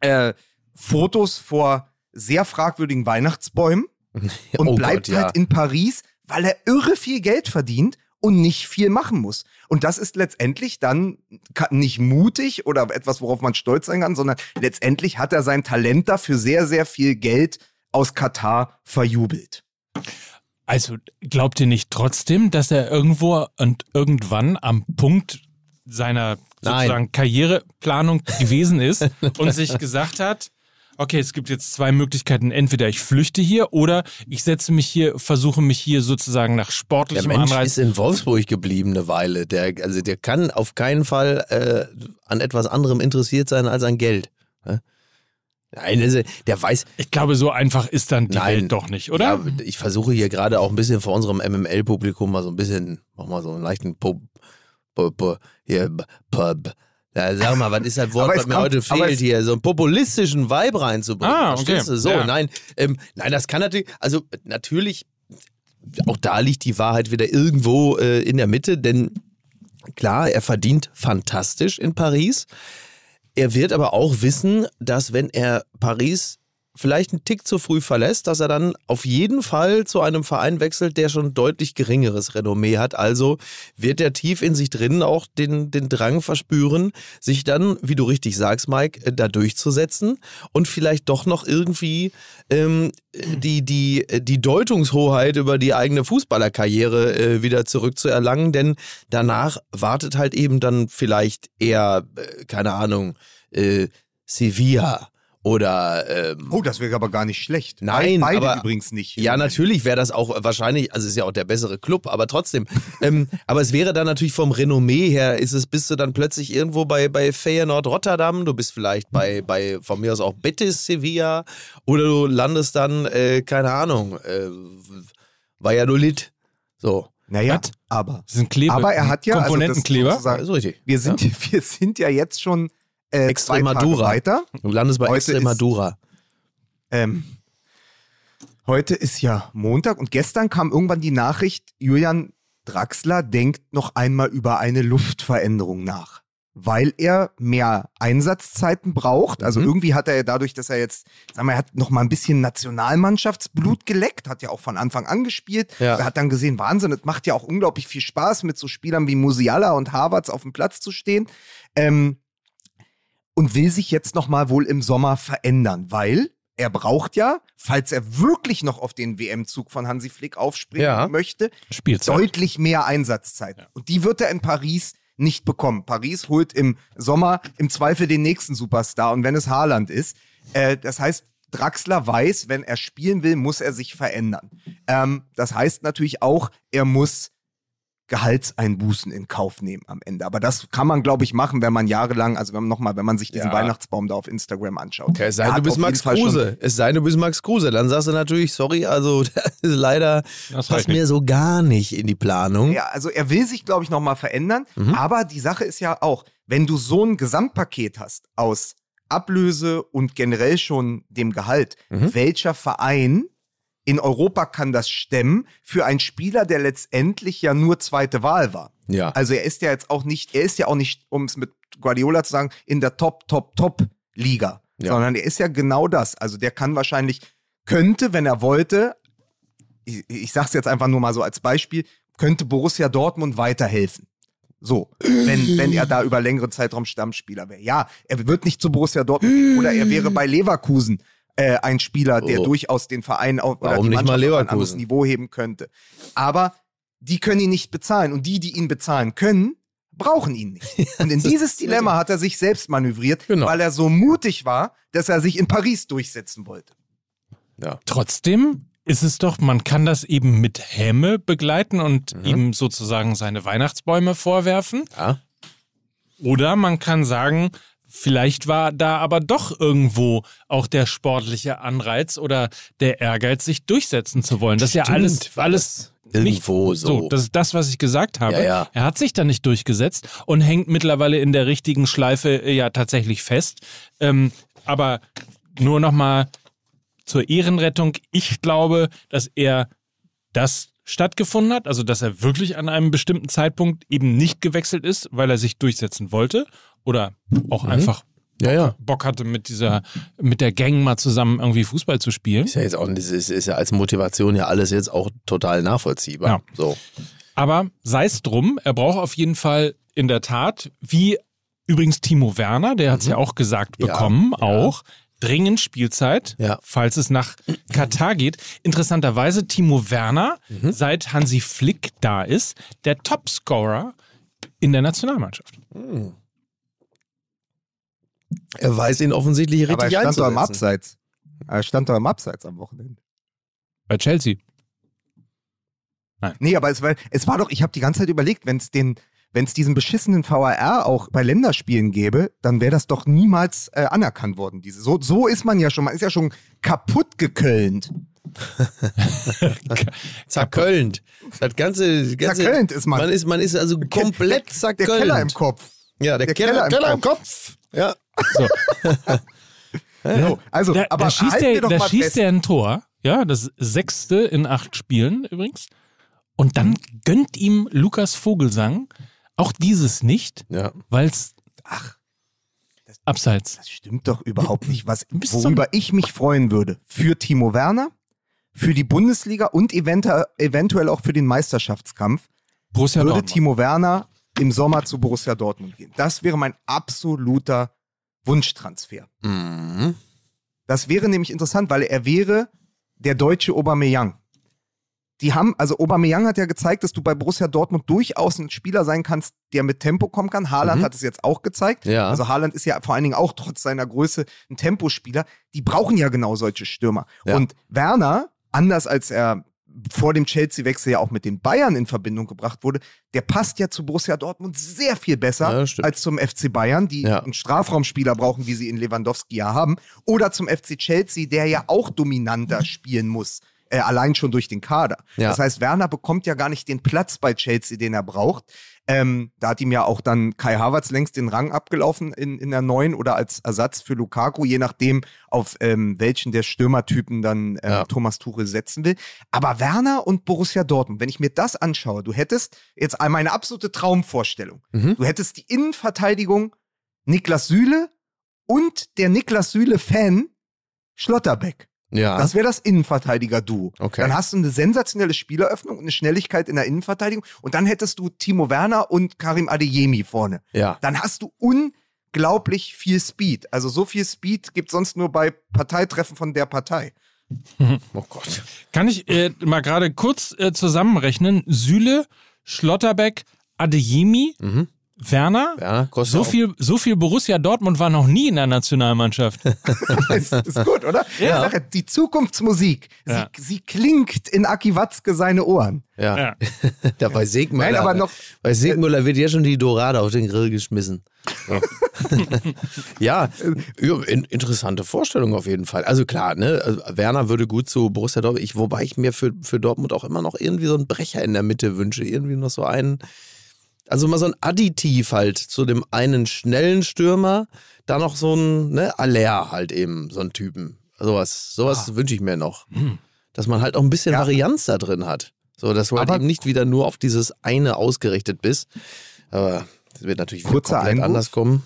äh, Fotos vor sehr fragwürdigen Weihnachtsbäumen und Oh bleibt Gott, ja. halt in Paris, weil er irre viel Geld verdient und nicht viel machen muss. Und das ist letztendlich dann nicht mutig oder etwas, worauf man stolz sein kann, sondern letztendlich hat er sein Talent dafür sehr, sehr viel Geld aus Katar verjubelt. Also glaubt ihr nicht trotzdem, dass er irgendwo und irgendwann am Punkt seiner Nein. sozusagen Karriereplanung gewesen ist und sich gesagt hat, okay, es gibt jetzt zwei Möglichkeiten, entweder ich flüchte hier oder ich setze mich hier, versuche mich hier sozusagen nach Der sportlichem Mensch Anreiz. ist in Wolfsburg geblieben eine Weile. Der, also der kann auf keinen Fall äh, an etwas anderem interessiert sein als an Geld. Nein, also, der weiß. Ich glaube, so einfach ist dann die Nein. Welt doch nicht, oder? Ja, ich versuche hier gerade auch ein bisschen vor unserem MML-Publikum mal so ein bisschen, mach mal so einen leichten Pub, Pub, Pub, hier, Pub. Ja, sag mal, was ist das Wort, was es mir kommt- heute es- hier? So einen populistischen Vibe reinzubringen. Ah, okay. Verstehst du? So, Ja. nein, ähm, nein, das kann natürlich, also natürlich, auch da liegt die Wahrheit wieder irgendwo äh, in der Mitte, denn klar, er verdient fantastisch in Paris. Er wird aber auch wissen, dass wenn er Paris vielleicht einen Tick zu früh verlässt, dass er dann auf jeden Fall zu einem Verein wechselt, der schon deutlich geringeres Renommee hat. Also wird er tief in sich drin auch den, den Drang verspüren, sich dann, wie du richtig sagst, Mike, äh, da durchzusetzen und vielleicht doch noch irgendwie ähm, die, die, die Deutungshoheit über die eigene Fußballerkarriere äh, wieder zurückzuerlangen, denn danach wartet halt eben dann vielleicht eher, äh, keine Ahnung, äh, Sevilla oder ähm, Oh, das wäre aber gar nicht schlecht. Nein, Beide aber- übrigens nicht. ja, natürlich wäre das auch wahrscheinlich, also es ist ja auch der bessere Club, aber trotzdem. ähm, aber es wäre dann natürlich vom Renommee her, ist es, bist du dann plötzlich irgendwo bei, bei Feyenoord Rotterdam, du bist vielleicht bei, bei von mir aus auch Betis Sevilla oder du landest dann, äh, keine Ahnung, äh, Valladolid. So, Naja, Was? aber. Das sind Kleber, Aber er hat ja. Also das Komponentenkleber. sozusagen- ist richtig. wir, sind, wir sind ja jetzt schon äh, Extremadura. weiter. Du landest bei Heute ist- Extremadura. Ähm, heute ist ja Montag und gestern kam irgendwann die Nachricht, Julian Draxler denkt noch einmal über eine Luftveränderung nach. Weil er mehr Einsatzzeiten braucht. Also Mhm. irgendwie hat er ja dadurch, dass er jetzt, sagen wir, er hat noch mal ein bisschen Nationalmannschaftsblut geleckt, hat ja auch von Anfang an gespielt. Ja. Er hat dann gesehen, Wahnsinn, es macht ja auch unglaublich viel Spaß, mit so Spielern wie Musiala und Havertz auf dem Platz zu stehen. Ähm, und will sich jetzt noch mal wohl im Sommer verändern, weil er braucht ja, falls er wirklich noch auf den WM-Zug von Hansi Flick aufspringen Ja. möchte, Spielzeit. deutlich mehr Einsatzzeit. Und die wird er in Paris nicht bekommen. Paris holt im Sommer im Zweifel den nächsten Superstar und wenn es Haaland ist. Äh, das heißt, Draxler weiß, wenn er spielen will, muss er sich verändern. Ähm, das heißt natürlich auch, er muss Gehaltseinbußen in Kauf nehmen am Ende. Aber das kann man, glaube ich, machen, wenn man jahrelang, also wenn man nochmal, wenn man sich diesen Ja. Weihnachtsbaum da auf Instagram anschaut. Es sei denn, du bist Max Kruse. Es sei denn, du bist Max Kruse. Dann sagst du natürlich, sorry, also das ist leider Das passt mir so gar nicht in die Planung. Ja, also er will sich, glaube ich, nochmal verändern. Mhm. Aber die Sache ist ja auch, wenn du so ein Gesamtpaket hast aus Ablöse und generell schon dem Gehalt, Mhm. welcher Verein in Europa kann das stemmen für einen Spieler, der letztendlich ja nur zweite Wahl war? Ja. Also er ist ja jetzt auch nicht, er ist ja auch nicht, um es mit Guardiola zu sagen, in der Top, Top, Top Liga, Ja. sondern er ist ja genau das. Also der kann wahrscheinlich, könnte, wenn er wollte, ich, ich sag's jetzt einfach nur mal so als Beispiel, könnte Borussia Dortmund weiterhelfen. So, wenn, wenn er da über längeren Zeitraum Stammspieler wäre. Ja, er wird nicht zu Borussia Dortmund oder er wäre bei Leverkusen äh, ein Spieler, der Oh. durchaus den Verein auf, oder Warum die nicht mal Mannschaft auf ein anderes? Niveau heben könnte. Aber die können ihn nicht bezahlen und die, die ihn bezahlen können, brauchen ihn nicht. Und in dieses Dilemma hat er sich selbst manövriert, Genau. weil er so mutig war, dass er sich in Paris durchsetzen wollte. Ja. Trotzdem ist es doch, man kann das eben mit Häme begleiten und Mhm. ihm sozusagen seine Weihnachtsbäume vorwerfen. ja. Oder man kann sagen, vielleicht war da aber doch irgendwo auch der sportliche Anreiz oder der Ehrgeiz, sich durchsetzen zu wollen. Das ist ja alles, alles das nicht irgendwo so. Das ist das, was ich gesagt habe. Ja, ja. Er hat sich da nicht durchgesetzt und hängt mittlerweile in der richtigen Schleife äh, ja tatsächlich fest. Ähm, aber nur noch mal zur Ehrenrettung. Ich glaube, dass er das stattgefunden hat, also dass er wirklich an einem bestimmten Zeitpunkt eben nicht gewechselt ist, weil er sich durchsetzen wollte oder auch Mhm. einfach ja, ja. Bock hatte mit dieser mit der Gang mal zusammen irgendwie Fußball zu spielen. Ist ja jetzt auch ist, ist ja als Motivation ja alles jetzt auch total nachvollziehbar. Ja. So. Aber sei es drum, er braucht auf jeden Fall in der Tat, wie übrigens Timo Werner, der hat es ja auch gesagt bekommen, ja. auch dringend Spielzeit, Ja. falls es nach Katar geht. Interessanterweise Timo Werner, Mhm. seit Hansi Flick da ist, der Topscorer in der Nationalmannschaft. Er weiß ihn offensichtlich richtig Aber er stand doch im einzusetzen. Abseits. Er stand doch im Abseits am Wochenende. Bei Chelsea. Nee, aber es war, es war doch, ich habe die ganze Zeit überlegt, wenn es den, wenn es diesen beschissenen VAR auch bei Länderspielen gäbe, dann wäre das doch niemals äh, anerkannt worden. Diese, so, so ist man ja schon, man ist ja schon kaputt gekölnt. Zerkölnt. Das ganze, ganze Zerkölnt ist man. Man ist, man ist also komplett Der zerkölnt. Keller im Kopf. Ja, der, der Keller, Keller Keller, im im Kopf. Ja. So, also, Da, aber da schießt, halten der, da schießt der ein Tor, ja, das sechste in acht Spielen übrigens. Und dann gönnt ihm Lukas Vogelsang auch dieses nicht, ja. weil es Ach, abseits. das stimmt doch überhaupt nicht. Was, worüber ich mich freuen würde, für Timo Werner, für die Bundesliga und eventu eventuell auch für den Meisterschaftskampf, Borussia würde Dortmund. Timo Werner im Sommer zu Borussia Dortmund gehen. Das wäre mein absoluter Wunschtransfer. Mhm. Das wäre nämlich interessant, weil er wäre der deutsche Aubameyang. Die haben, also Aubameyang hat ja gezeigt, dass du bei Borussia Dortmund durchaus ein Spieler sein kannst, der mit Tempo kommen kann. Haaland Mhm. hat es jetzt auch gezeigt. Ja. Also Haaland ist ja vor allen Dingen auch trotz seiner Größe ein Tempospieler. Die brauchen ja genau solche Stürmer. Ja. Und Werner, anders als er vor dem Chelsea-Wechsel ja auch mit den Bayern in Verbindung gebracht wurde, der passt ja zu Borussia Dortmund sehr viel besser Ja, als zum FC Bayern, die Ja. einen Strafraumspieler brauchen, wie sie in Lewandowski ja haben, oder zum FC Chelsea, der ja auch dominanter spielen muss. Äh, allein schon durch den Kader. Ja. Das heißt, Werner bekommt ja gar nicht den Platz bei Chelsea, den er braucht. Ähm, da hat ihm ja auch dann Kai Havertz längst den Rang abgelaufen in, in der neuen oder als Ersatz für Lukaku, je nachdem, auf ähm, welchen der Stürmertypen dann ähm, Ja. Thomas Tuchel setzen will. Aber Werner und Borussia Dortmund, wenn ich mir das anschaue, du hättest jetzt einmal eine absolute Traumvorstellung. Mhm. Du hättest die Innenverteidigung Niklas Süle und der Niklas Süle-Fan Schlotterbeck. Ja. Das wäre das Innenverteidiger-Duo. Okay. Dann hast du eine sensationelle Spieleröffnung und eine Schnelligkeit in der Innenverteidigung. Und dann hättest du Timo Werner und Karim Adeyemi vorne. ja. Dann hast du unglaublich viel Speed. Also so viel Speed gibt sonst nur bei Parteitreffen von der Partei. Oh Gott. Kann ich äh, mal gerade kurz äh, zusammenrechnen? Süle, Schlotterbeck, Adeyemi, Mhm. Werner. Ja, So viel, so viel Borussia Dortmund war noch nie in der Nationalmannschaft. ist, ist gut, oder? Ja. Ja, die Zukunftsmusik, Ja. sie, sie klingt in Aki Watzke seine Ohren. Ja. Ja. Da bei Segmüller, Nein, aber noch- bei Segmüller wird ja schon die Dorade auf den Grill geschmissen. Ja, ja, in, interessante Vorstellung auf jeden Fall. Also klar, ne, also Werner würde gut zu Borussia Dortmund, ich, wobei ich mir für, für Dortmund auch immer noch irgendwie so einen Brecher in der Mitte wünsche, irgendwie noch so einen, also mal so ein Additiv halt zu dem einen schnellen Stürmer, da noch so ein, ne, Aller halt eben, so ein Typen. Sowas, sowas wünsche ich mir noch. Dass man halt auch ein bisschen Ja. Varianz da drin hat. So, dass du halt eben nicht wieder nur auf dieses eine ausgerichtet bist. Aber das wird natürlich wieder Kurzer komplett Einwurf. anders kommen.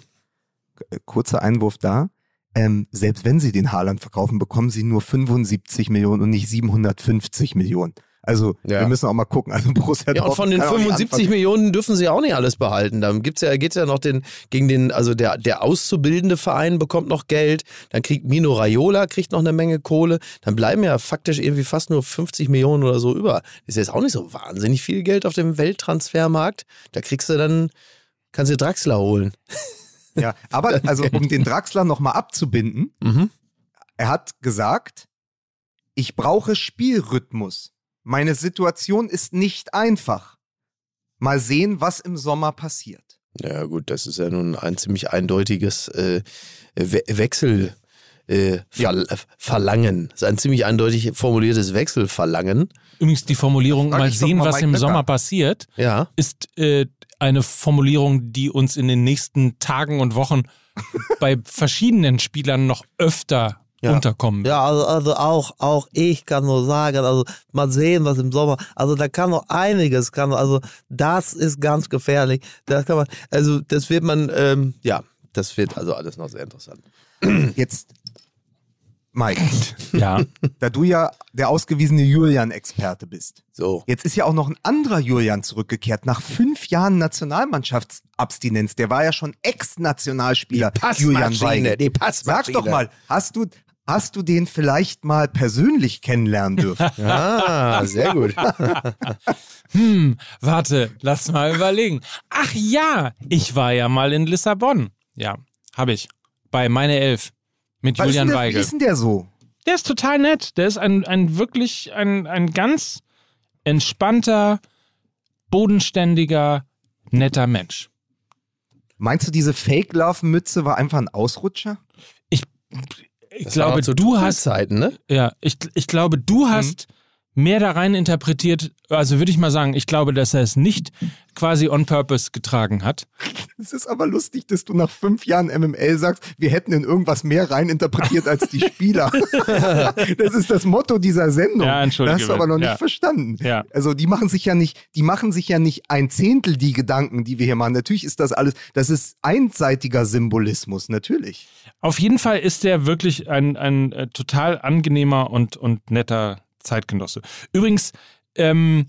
Äh, Kurzer Einwurf da. Ähm, selbst wenn sie den Haaland verkaufen, bekommen sie nur 75 Millionen und nicht 750 Millionen. Also Ja. wir müssen auch mal gucken. Also Borussia Ja, und von den kann auch nicht 75 anfangen. Millionen dürfen sie auch nicht alles behalten. Da gibt's ja, geht's ja noch den, gegen den, also der, der auszubildende Verein bekommt noch Geld, dann kriegt Mino Raiola kriegt noch eine Menge Kohle, dann bleiben ja faktisch irgendwie fast nur 50 Millionen oder so über. Das ist jetzt auch nicht so wahnsinnig viel Geld auf dem Welttransfermarkt. Da kriegst du dann, kannst du Draxler holen. Ja, aber also um den Draxler nochmal abzubinden, Mhm. er hat gesagt, ich brauche Spielrhythmus. Meine Situation ist nicht einfach. Mal sehen, was im Sommer passiert. Ja gut, das ist ja nun ein ziemlich eindeutiges äh, We Wechsel. Äh, Ver Verlangen. Das ist ein ziemlich eindeutig formuliertes Wechselverlangen. Übrigens die Formulierung, mal sehen, mal was Mike im Becker. Sommer passiert, Ja. ist äh, eine Formulierung, die uns in den nächsten Tagen und Wochen bei verschiedenen Spielern noch öfter Ja. unterkommen. Ja, also, also auch, auch ich kann nur sagen, also mal sehen, was im Sommer, also da kann noch einiges, kann, also das ist ganz gefährlich. Da kann man, also das wird man, ähm, ja, das wird also alles noch sehr interessant. Jetzt, Mike, Ja. da du ja der ausgewiesene Julian-Experte bist. So. Jetzt ist ja auch noch ein anderer Julian zurückgekehrt, nach fünf Jahren Nationalmannschaftsabstinenz. Der war ja schon Ex-Nationalspieler, Julian Weigel. die Sag doch mal, hast du, hast du den vielleicht mal persönlich kennenlernen dürfen? Ah, sehr gut. Hm, warte, lass mal überlegen. Ach ja, ich war ja mal in Lissabon. Ja, habe ich. Bei meine Elf. Mit Was Julian der, wie Weigel. ist denn der so? Der ist total nett. Der ist ein, ein wirklich, ein, ein ganz entspannter, bodenständiger, netter Mensch. Meinst du, diese Fake-Love-Mütze war einfach ein Ausrutscher? Ich, ich Das glaube, zu du hast, Zeiten, ne? ja, ich, ich glaube, du hast mehr da rein interpretiert. Also würde ich mal sagen, ich glaube, dass er es nicht quasi on purpose getragen hat. Es ist aber lustig, dass du nach fünf Jahren MML sagst, wir hätten in irgendwas mehr reininterpretiert als die Spieler. das ist das Motto dieser Sendung. Ja, entschuldige Das hast du aber noch nicht Ja. verstanden. Ja. Also die machen sich ja nicht, die machen sich ja nicht ein Zehntel die Gedanken, die wir hier machen. Natürlich ist das alles, das ist einseitiger Symbolismus, natürlich. Auf jeden Fall ist der wirklich ein, ein äh, total angenehmer und, und netter Zeitgenosse. Übrigens, ähm,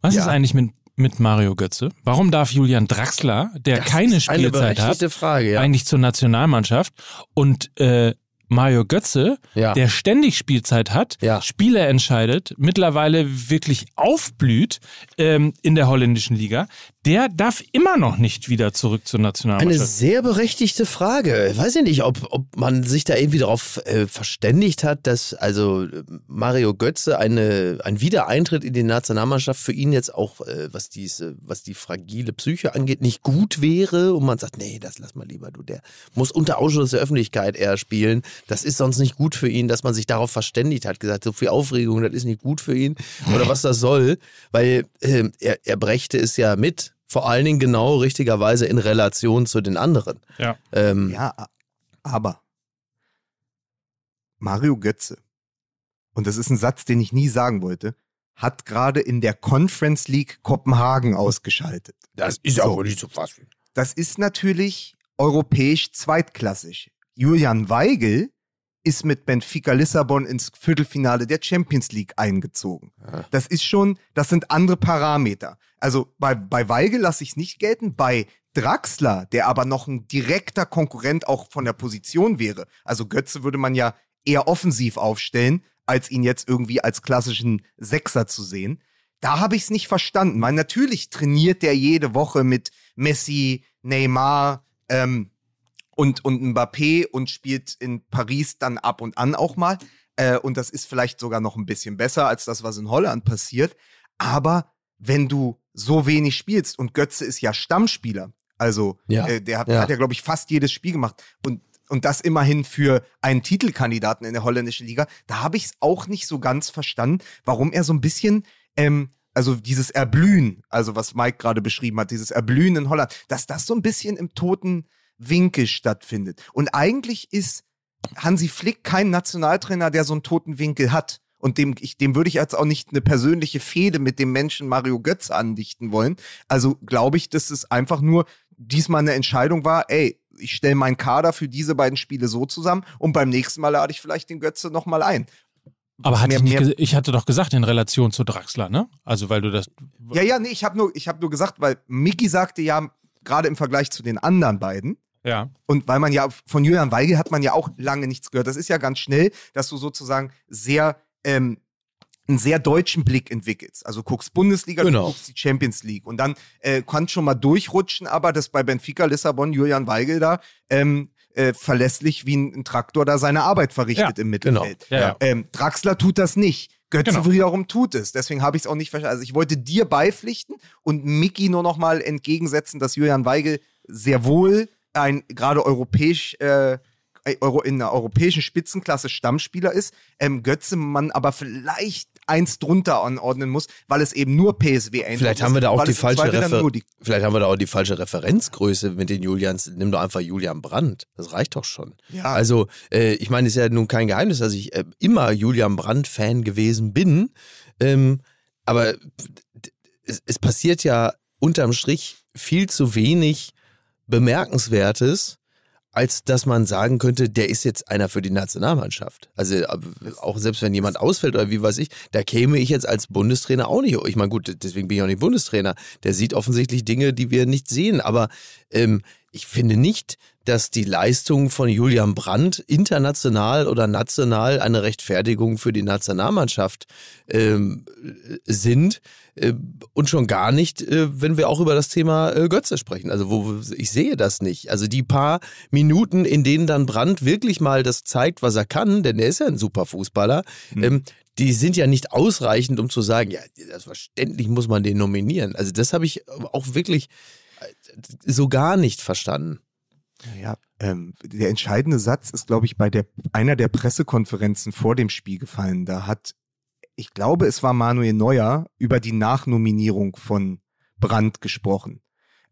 was Ja. ist eigentlich mit, mit Mario Götze? Warum darf Julian Draxler, der Das keine Spielzeit hat, Frage, ja. eigentlich zur Nationalmannschaft und äh, Mario Götze, Ja. der ständig Spielzeit hat, Ja. Spiele entscheidet, mittlerweile wirklich aufblüht ähm, in der holländischen Liga, der darf immer noch nicht wieder zurück zur Eine Nationalmannschaft. sehr berechtigte Frage. Ich weiß ja nicht, ob, ob man sich da irgendwie darauf äh, verständigt hat, dass also äh, Mario Götze eine, ein Wiedereintritt in die Nationalmannschaft für ihn jetzt auch, äh, was, diese, was die fragile Psyche angeht, nicht gut wäre. Und man sagt, nee, das lass mal lieber, du, der muss unter Ausschluss der Öffentlichkeit eher spielen. Das ist sonst nicht gut für ihn, dass man sich darauf verständigt hat, gesagt, so viel Aufregung, das ist nicht gut für ihn. Oder was das soll, weil äh, er, er brächte es ja mit. Vor allen Dingen genau richtigerweise in Relation zu den anderen. Ja. Ähm, Ja, aber Mario Götze, und das ist ein Satz, den ich nie sagen wollte, hat gerade in der Conference League Kopenhagen ausgeschaltet. Das ist So. auch nicht zu fassen. Das ist natürlich europäisch zweitklassig. Julian Weigel ist mit Benfica Lissabon ins Viertelfinale der Champions League eingezogen. Ja. Das ist schon, das sind andere Parameter. Also bei, bei Weigel lasse ich es nicht gelten, bei Draxler, der aber noch ein direkter Konkurrent auch von der Position wäre. Also Götze würde man ja eher offensiv aufstellen, als ihn jetzt irgendwie als klassischen Sechser zu sehen. Da habe ich es nicht verstanden, weil natürlich trainiert der jede Woche mit Messi, Neymar ähm, und, und Mbappé und spielt in Paris dann ab und an auch mal. Äh, und das ist vielleicht sogar noch ein bisschen besser als das, was in Holland passiert. Aber wenn du so wenig spielst und Götze ist ja Stammspieler, also Ja, äh, der hat ja. ja, hat ja glaube ich, fast jedes Spiel gemacht und, und das immerhin für einen Titelkandidaten in der holländischen Liga, da habe ich es auch nicht so ganz verstanden, warum er so ein bisschen, ähm, also dieses Erblühen, also was Mike gerade beschrieben hat, dieses Erblühen in Holland, dass das so ein bisschen im toten Winkel stattfindet. Und eigentlich ist Hansi Flick kein Nationaltrainer, der so einen toten Winkel hat. Und dem, ich, dem würde ich jetzt auch nicht eine persönliche Fehde mit dem Menschen Mario Götze andichten wollen. Also glaube ich, dass es einfach nur diesmal eine Entscheidung war, ey, ich stelle meinen Kader für diese beiden Spiele so zusammen und beim nächsten Mal lade ich vielleicht den Götze nochmal ein. Aber hatte mehr, ich, ich hatte doch gesagt in Relation zu Draxler, ne? Also weil du das. Ja, ja, nee, ich habe nur, ich hab nur gesagt, weil Mickey sagte ja, gerade im Vergleich zu den anderen beiden, Ja. und weil man ja von Julian Weigel hat man ja auch lange nichts gehört. Das ist ja ganz schnell, dass du sozusagen sehr ähm, einen sehr deutschen Blick entwickelst. Also guckst Bundesliga, Genau. du guckst die Champions League und dann äh, kannst schon mal durchrutschen, aber das bei Benfica Lissabon Julian Weigel da ähm, äh, verlässlich wie ein, ein Traktor da seine Arbeit verrichtet Ja, im genau. Mittelfeld. Ja, ja. Ähm, Draxler tut das nicht. Götze Genau. wiederum tut es. Deswegen habe ich es auch nicht verstanden. Also ich wollte dir beipflichten und Mickey nur noch mal entgegensetzen, dass Julian Weigel sehr wohl ein gerade europäisch äh, Euro, in der europäischen Spitzenklasse Stammspieler ist. Ähm, Götze man aber vielleicht eins drunter anordnen muss, weil es eben nur PSW Eindhoven Vielleicht ist, haben wir da auch die falsche Refer die Vielleicht haben wir da auch die falsche Referenzgröße mit den Julians. Nimm doch einfach Julian Brandt. Das reicht doch schon. Ja. Also, äh, ich meine, es ist ja nun kein Geheimnis, dass ich äh, immer Julian Brandt-Fan gewesen bin. Ähm, aber es, es passiert ja unterm Strich viel zu wenig Bemerkenswertes, als dass man sagen könnte, der ist jetzt einer für die Nationalmannschaft. Also auch selbst wenn jemand ausfällt oder wie weiß ich, da käme ich jetzt als Bundestrainer auch nicht. Ich meine, gut, deswegen bin ich auch nicht Bundestrainer. Der sieht offensichtlich Dinge, die wir nicht sehen. Aber ähm, ich finde nicht, dass die Leistungen von Julian Brandt international oder national eine Rechtfertigung für die Nationalmannschaft ähm, sind. Äh, und schon gar nicht, äh, wenn wir auch über das Thema äh, Götze sprechen. Also wo ich sehe das nicht. Also die paar Minuten, in denen dann Brandt wirklich mal das zeigt, was er kann, denn er ist ja ein super Fußballer, ähm, die sind ja nicht ausreichend, um zu sagen, ja, selbstverständlich muss man den nominieren. Also das habe ich auch wirklich so gar nicht verstanden. Ja, ähm, der entscheidende Satz ist, glaube ich, bei der einer der Pressekonferenzen vor dem Spiel gefallen. Da hat, ich glaube, es war Manuel Neuer über die Nachnominierung von Brandt gesprochen.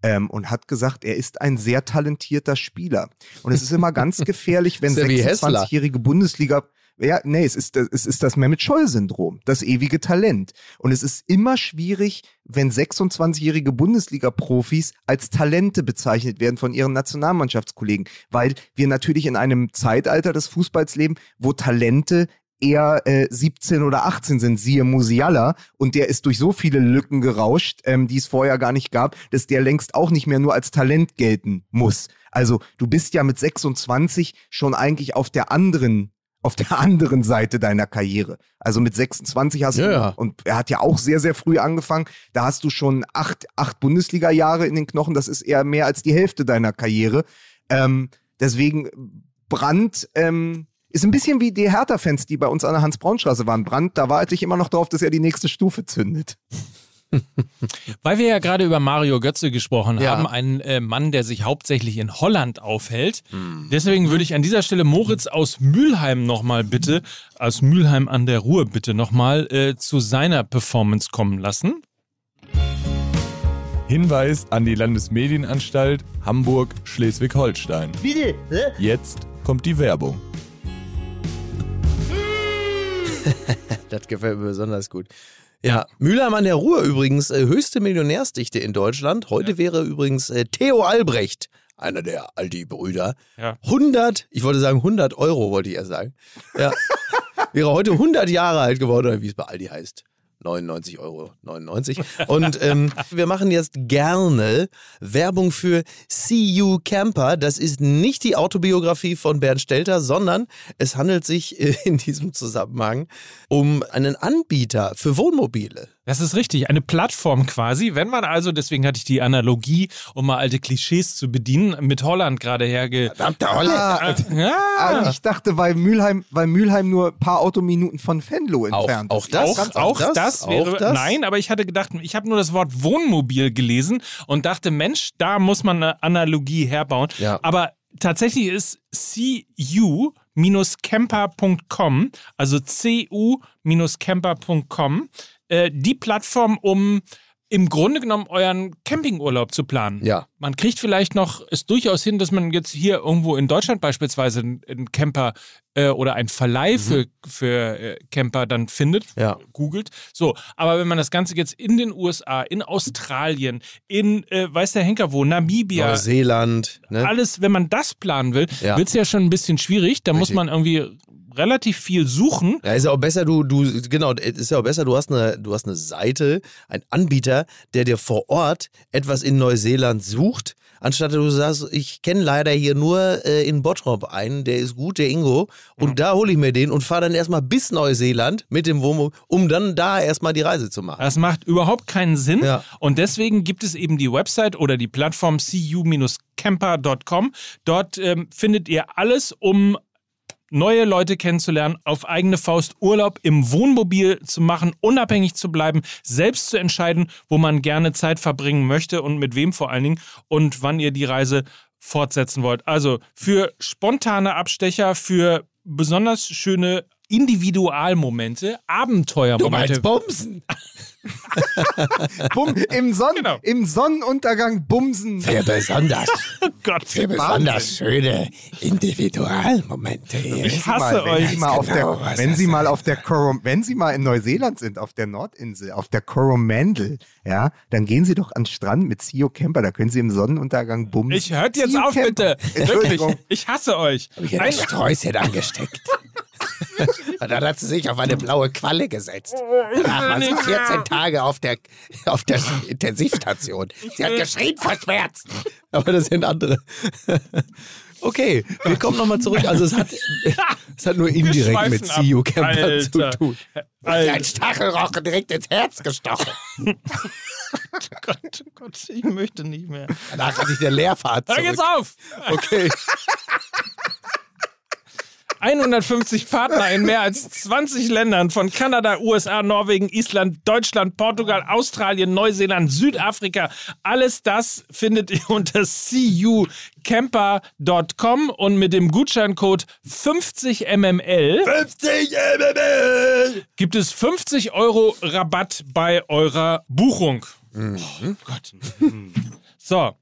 Ähm, und hat gesagt, er ist ein sehr talentierter Spieler. Und es ist immer ganz gefährlich, wenn Ist ja wie Hessler. 26-jährige Bundesliga ja, nee, es ist, es ist das Mehmet Scholl-Syndrom, das ewige Talent. Und es ist immer schwierig, wenn 26-jährige Bundesliga-Profis als Talente bezeichnet werden von ihren Nationalmannschaftskollegen, weil wir natürlich in einem Zeitalter des Fußballs leben, wo Talente eher äh, 17 oder 18 sind, siehe Musiala, und der ist durch so viele Lücken gerauscht, ähm, die es vorher gar nicht gab, dass der längst auch nicht mehr nur als Talent gelten muss. Also du bist ja mit 26 schon eigentlich auf der anderen auf der anderen Seite deiner Karriere. Also mit 26 hast Ja, du, ja. und er hat ja auch sehr, sehr früh angefangen, da hast du schon acht, acht Bundesliga-Jahre in den Knochen, das ist eher mehr als die Hälfte deiner Karriere. Ähm, deswegen, Brandt ähm, ist ein bisschen wie die Hertha-Fans, die bei uns an der Hans-Braun-Straße waren. Brandt, da warte ich immer noch drauf, dass er die nächste Stufe zündet. Weil wir ja gerade über Mario Götze gesprochen Ja. haben, einen äh, Mann, der sich hauptsächlich in Holland aufhält. Deswegen würde ich an dieser Stelle Moritz aus Mülheim nochmal bitte, aus Mülheim an der Ruhr bitte nochmal äh, zu seiner Performance kommen lassen. Hinweis an die Landesmedienanstalt Hamburg-Schleswig-Holstein. Bitte? Hä? Jetzt kommt die Werbung. Das gefällt mir besonders gut. Ja, Mülheim an der Ruhr übrigens, äh, höchste Millionärsdichte in Deutschland. Heute wäre übrigens äh, Theo Albrecht, einer der Aldi-Brüder. Ja. 100, ich wollte sagen 100 Euro, wollte ich erst sagen. Ja, wäre heute 100 Jahre alt geworden, oder wie es bei Aldi heißt. 99 Euro 99. Und ähm, wir machen jetzt gerne Werbung für See You Camper. Das ist nicht die Autobiografie von Bernd Stelter, sondern es handelt sich äh, in diesem Zusammenhang um einen Anbieter für Wohnmobile. Das ist richtig, eine Plattform quasi. Wenn man also, deswegen hatte ich die Analogie, um mal alte Klischees zu bedienen, mit Holland gerade herge... Ah, Ja, ah, ich dachte, weil Mülheim, weil Mülheim nur ein paar Autominuten von Venlo Auch, entfernt auch ist. das, auch, auch das, auch wäre. das? Nein, aber ich hatte gedacht, ich habe nur das Wort Wohnmobil gelesen und dachte, Mensch, da muss man eine Analogie herbauen. Ja. Aber tatsächlich ist cu-camper.com, also cu-camper.com, äh, die Plattform, um im Grunde genommen euren Campingurlaub zu planen. Ja. Man kriegt vielleicht noch es durchaus hin, dass man jetzt hier irgendwo in Deutschland beispielsweise einen, Camper äh, oder einen Verleih für, für äh, Camper dann findet, Mhm. Ja. googelt. So, aber wenn man das Ganze jetzt in den USA, in Australien, in äh, weiß der Henker wo, Namibia, Neuseeland. Ne? alles, wenn man das planen will, Ja. wird es ja schon ein bisschen schwierig. Da muss Richtig. man irgendwie relativ viel suchen. Ja, ist ja auch besser, du, du, genau, ist ja auch besser, du hast eine, du hast eine Seite, einen Anbieter, der dir vor Ort etwas in Neuseeland sucht, anstatt du sagst, ich kenne leider hier nur äh, in Bottrop einen, der ist gut, der Ingo, und da hole ich mir den und fahre dann erstmal bis Neuseeland mit dem Wohnmobil, um dann da erstmal die Reise zu machen. Das macht überhaupt keinen Sinn. Ja. Und deswegen gibt es eben die Website oder die Plattform cu-camper.com. Dort ähm, findet ihr alles, um neue Leute kennenzulernen, auf eigene Faust Urlaub im Wohnmobil zu machen, unabhängig zu bleiben, selbst zu entscheiden, wo man gerne Zeit verbringen möchte und mit wem vor allen Dingen und wann ihr die Reise fortsetzen wollt. Also für spontane Abstecher, für besonders schöne Individualmomente, Abenteuermomente. Bumsen? Bum, im, Sonn Genau. Im Sonnenuntergang bumsen. Für besonders, Oh Gott, für besonders schöne Individualmomente. ich Wenn hasse Sie mal, euch. Mal auf Genau, der, wenn Sie mal auf der Corom, wenn Sie mal in Neuseeland sind, auf der Nordinsel, auf der Coromandel, ja, dann gehen Sie doch an den Strand mit CEO Camper, da können Sie im Sonnenuntergang bumsen. Ich hört jetzt CEO auf, Camper. bitte. Wirklich, Entschuldigung. ich hasse euch. Ich in Ein, ein Sträußchen angesteckt. Und dann hat sie sich auf eine blaue Qualle gesetzt. Danach war sie 14 Tage auf der, auf der Intensivstation. Sie hat geschrien vor Schmerzen. Aber das sind andere. Okay, wir kommen nochmal zurück. Also es hat, es hat nur indirekt mit. CEO Camper zu tun. Alter. Ein Stachelrochen direkt ins Herz gestochen. Gott, oh Gott, ich möchte nicht mehr. Danach hatte ich eine Leerfahrt Hör zurück. jetzt auf! Okay. 150 Partner in mehr als 20 Ländern von Kanada, USA, Norwegen, Island, Deutschland, Portugal, Australien, Neuseeland, Südafrika. Alles das findet ihr unter cucamper.com und mit dem Gutscheincode 50mml 50 MML. gibt es 50 Euro Rabatt bei eurer Buchung. Mhm. Oh Gott. So,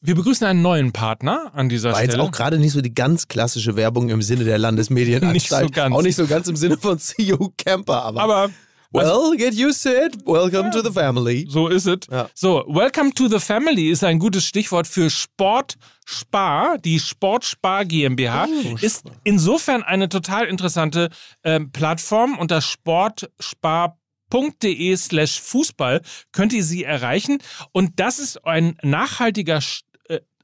wir begrüßen einen neuen Partner an dieser War jetzt Stelle. auch gerade nicht so die ganz klassische Werbung im Sinne der Landesmedienanstalt. Nicht so ganz. Auch nicht so ganz im Sinne von CEO Camper, aber. Aber well, get used to it. Welcome to the family. So ist es. Ja. So, Welcome to the Family ist ein gutes Stichwort für Sportspar. Die Sportspar GmbH Oh, ist insofern eine total interessante ähm, Plattform. Unter sportspar.de slash Fußball könnt ihr sie erreichen. Und das ist ein nachhaltiger äh,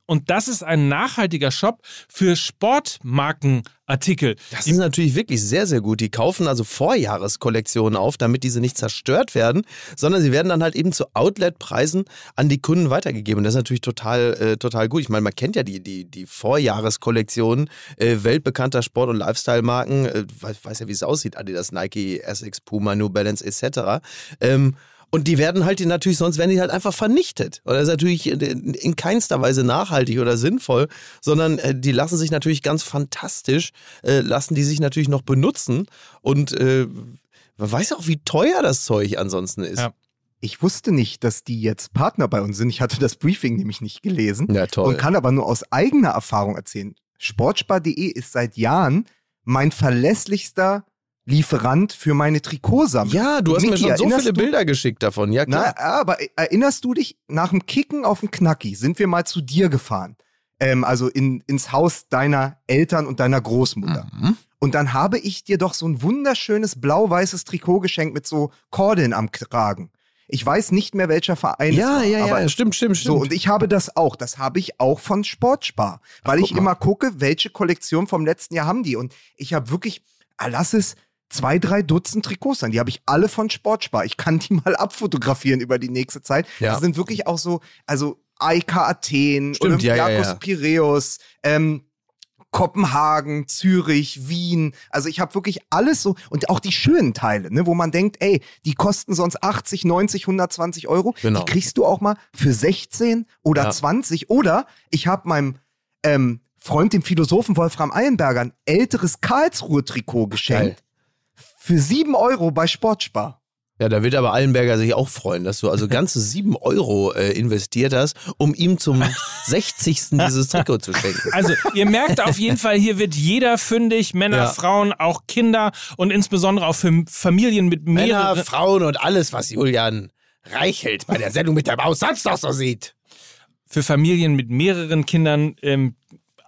und das ist ein nachhaltiger Shop für Sportmarkenartikel. Das ist natürlich wirklich sehr, sehr gut. Die kaufen also Vorjahreskollektionen auf, damit diese nicht zerstört werden, sondern sie werden dann halt eben zu Outletpreisen an die Kunden weitergegeben. Und das ist natürlich total, äh, total gut. Ich meine, man kennt ja die, die, die Vorjahreskollektionen äh, weltbekannter Sport- und Lifestyle-Marken. Äh, weiß, weiß ja, wie es aussieht. Adidas, Nike, Essex, Puma, New Balance etc. Ähm, und die werden halt natürlich, sonst werden die halt einfach vernichtet. Und das ist natürlich in in keinster Weise nachhaltig oder sinnvoll, sondern äh, die lassen sich natürlich ganz fantastisch, äh, lassen die sich natürlich noch benutzen. Und äh, man weiß auch, wie teuer das Zeug ansonsten ist. Ja. Ich wusste nicht, dass die jetzt Partner bei uns sind. Ich hatte das Briefing nämlich nicht gelesen Ja, toll. und kann aber nur aus eigener Erfahrung erzählen. Sportspar.de ist seit Jahren mein verlässlichster Lieferant für meine Trikotsammlung. ja, du hast mir Miki, schon so viele du- Bilder geschickt davon. Ja, Na, klar. aber erinnerst du dich, nach dem Kicken auf dem Knacki sind wir mal zu dir gefahren. Ähm, also in, ins Haus deiner Eltern und deiner Großmutter. Mhm. Und dann habe ich dir doch so ein wunderschönes blau-weißes Trikot geschenkt mit so Kordeln am Kragen. Ich weiß nicht mehr, welcher Verein es Ja, war. ja, aber ja, stimmt, stimmt, stimmt. So, und ich habe das auch. Das habe ich auch von Sportspar. Weil guck ich mal. immer gucke, welche Kollektion vom letzten Jahr haben die. Und ich habe wirklich, ah, lass es zwei, drei Dutzend Trikots sein. Die habe ich alle von Sportspar. Ich kann die mal abfotografieren über die nächste Zeit. Ja. Das sind wirklich auch so, also AIK Athen, Stimmt, ja, ja, Olympiakos ja. Piräus, ähm, Kopenhagen, Zürich, Wien. Also ich habe wirklich alles so und auch die schönen Teile, ne, wo man denkt, ey, die kosten sonst 80, 90, 120 Euro. Genau. Die kriegst du auch mal für 16 oder Ja. 20. Oder ich habe meinem ähm, Freund, dem Philosophen Wolfram Eilenberger, ein älteres Karlsruhe-Trikot geschenkt. Für 7 Euro bei Sportspar. Ja, da wird aber Allenberger sich auch freuen, dass du also ganze sieben Euro äh, investiert hast, um ihm zum 60. dieses Trikot zu schenken. Also, ihr merkt auf jeden Fall, hier wird jeder fündig, Männer, Ja. Frauen, auch Kinder und insbesondere auch für Familien mit Männer, mehreren. Frauen und alles, was Julian Reichelt bei der Sendung mit der Maus sonst noch so sieht. für Familien mit mehreren Kindern ähm,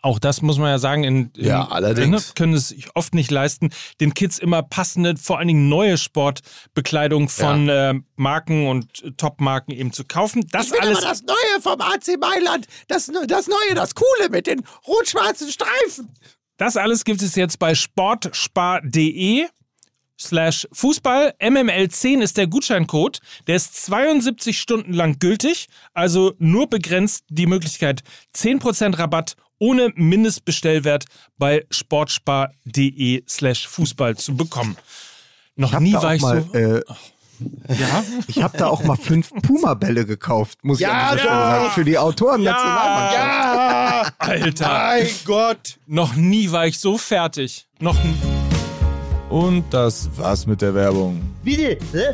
Auch das muss man ja sagen, in, in Ja, allerdings. ne, können es sich oft nicht leisten, den Kids immer passende, vor allen Dingen neue Sportbekleidung von äh, Marken und Top-Marken eben zu kaufen. Das Ich will alles aber das Neue vom AC Mailand. Das, das Neue, das Coole mit den rot-schwarzen Streifen. Das alles gibt es jetzt bei sportspar.de slash Fußball. MML10 ist der Gutscheincode. Der ist 72 Stunden lang gültig, also nur begrenzt die Möglichkeit 10% Rabatt ohne Mindestbestellwert bei sportspar.de slash Fußball zu bekommen. Noch nie war ich mal, so... äh, Ja? ich habe da auch mal fünf Puma-Bälle gekauft, muss ich Ja, Stelle ja. sagen, für die Autoren Nationalmannschaft. Ja, Alter, mein Gott. noch nie war ich so fertig. Noch nie. Und das war's mit der Werbung. Bitte, hä?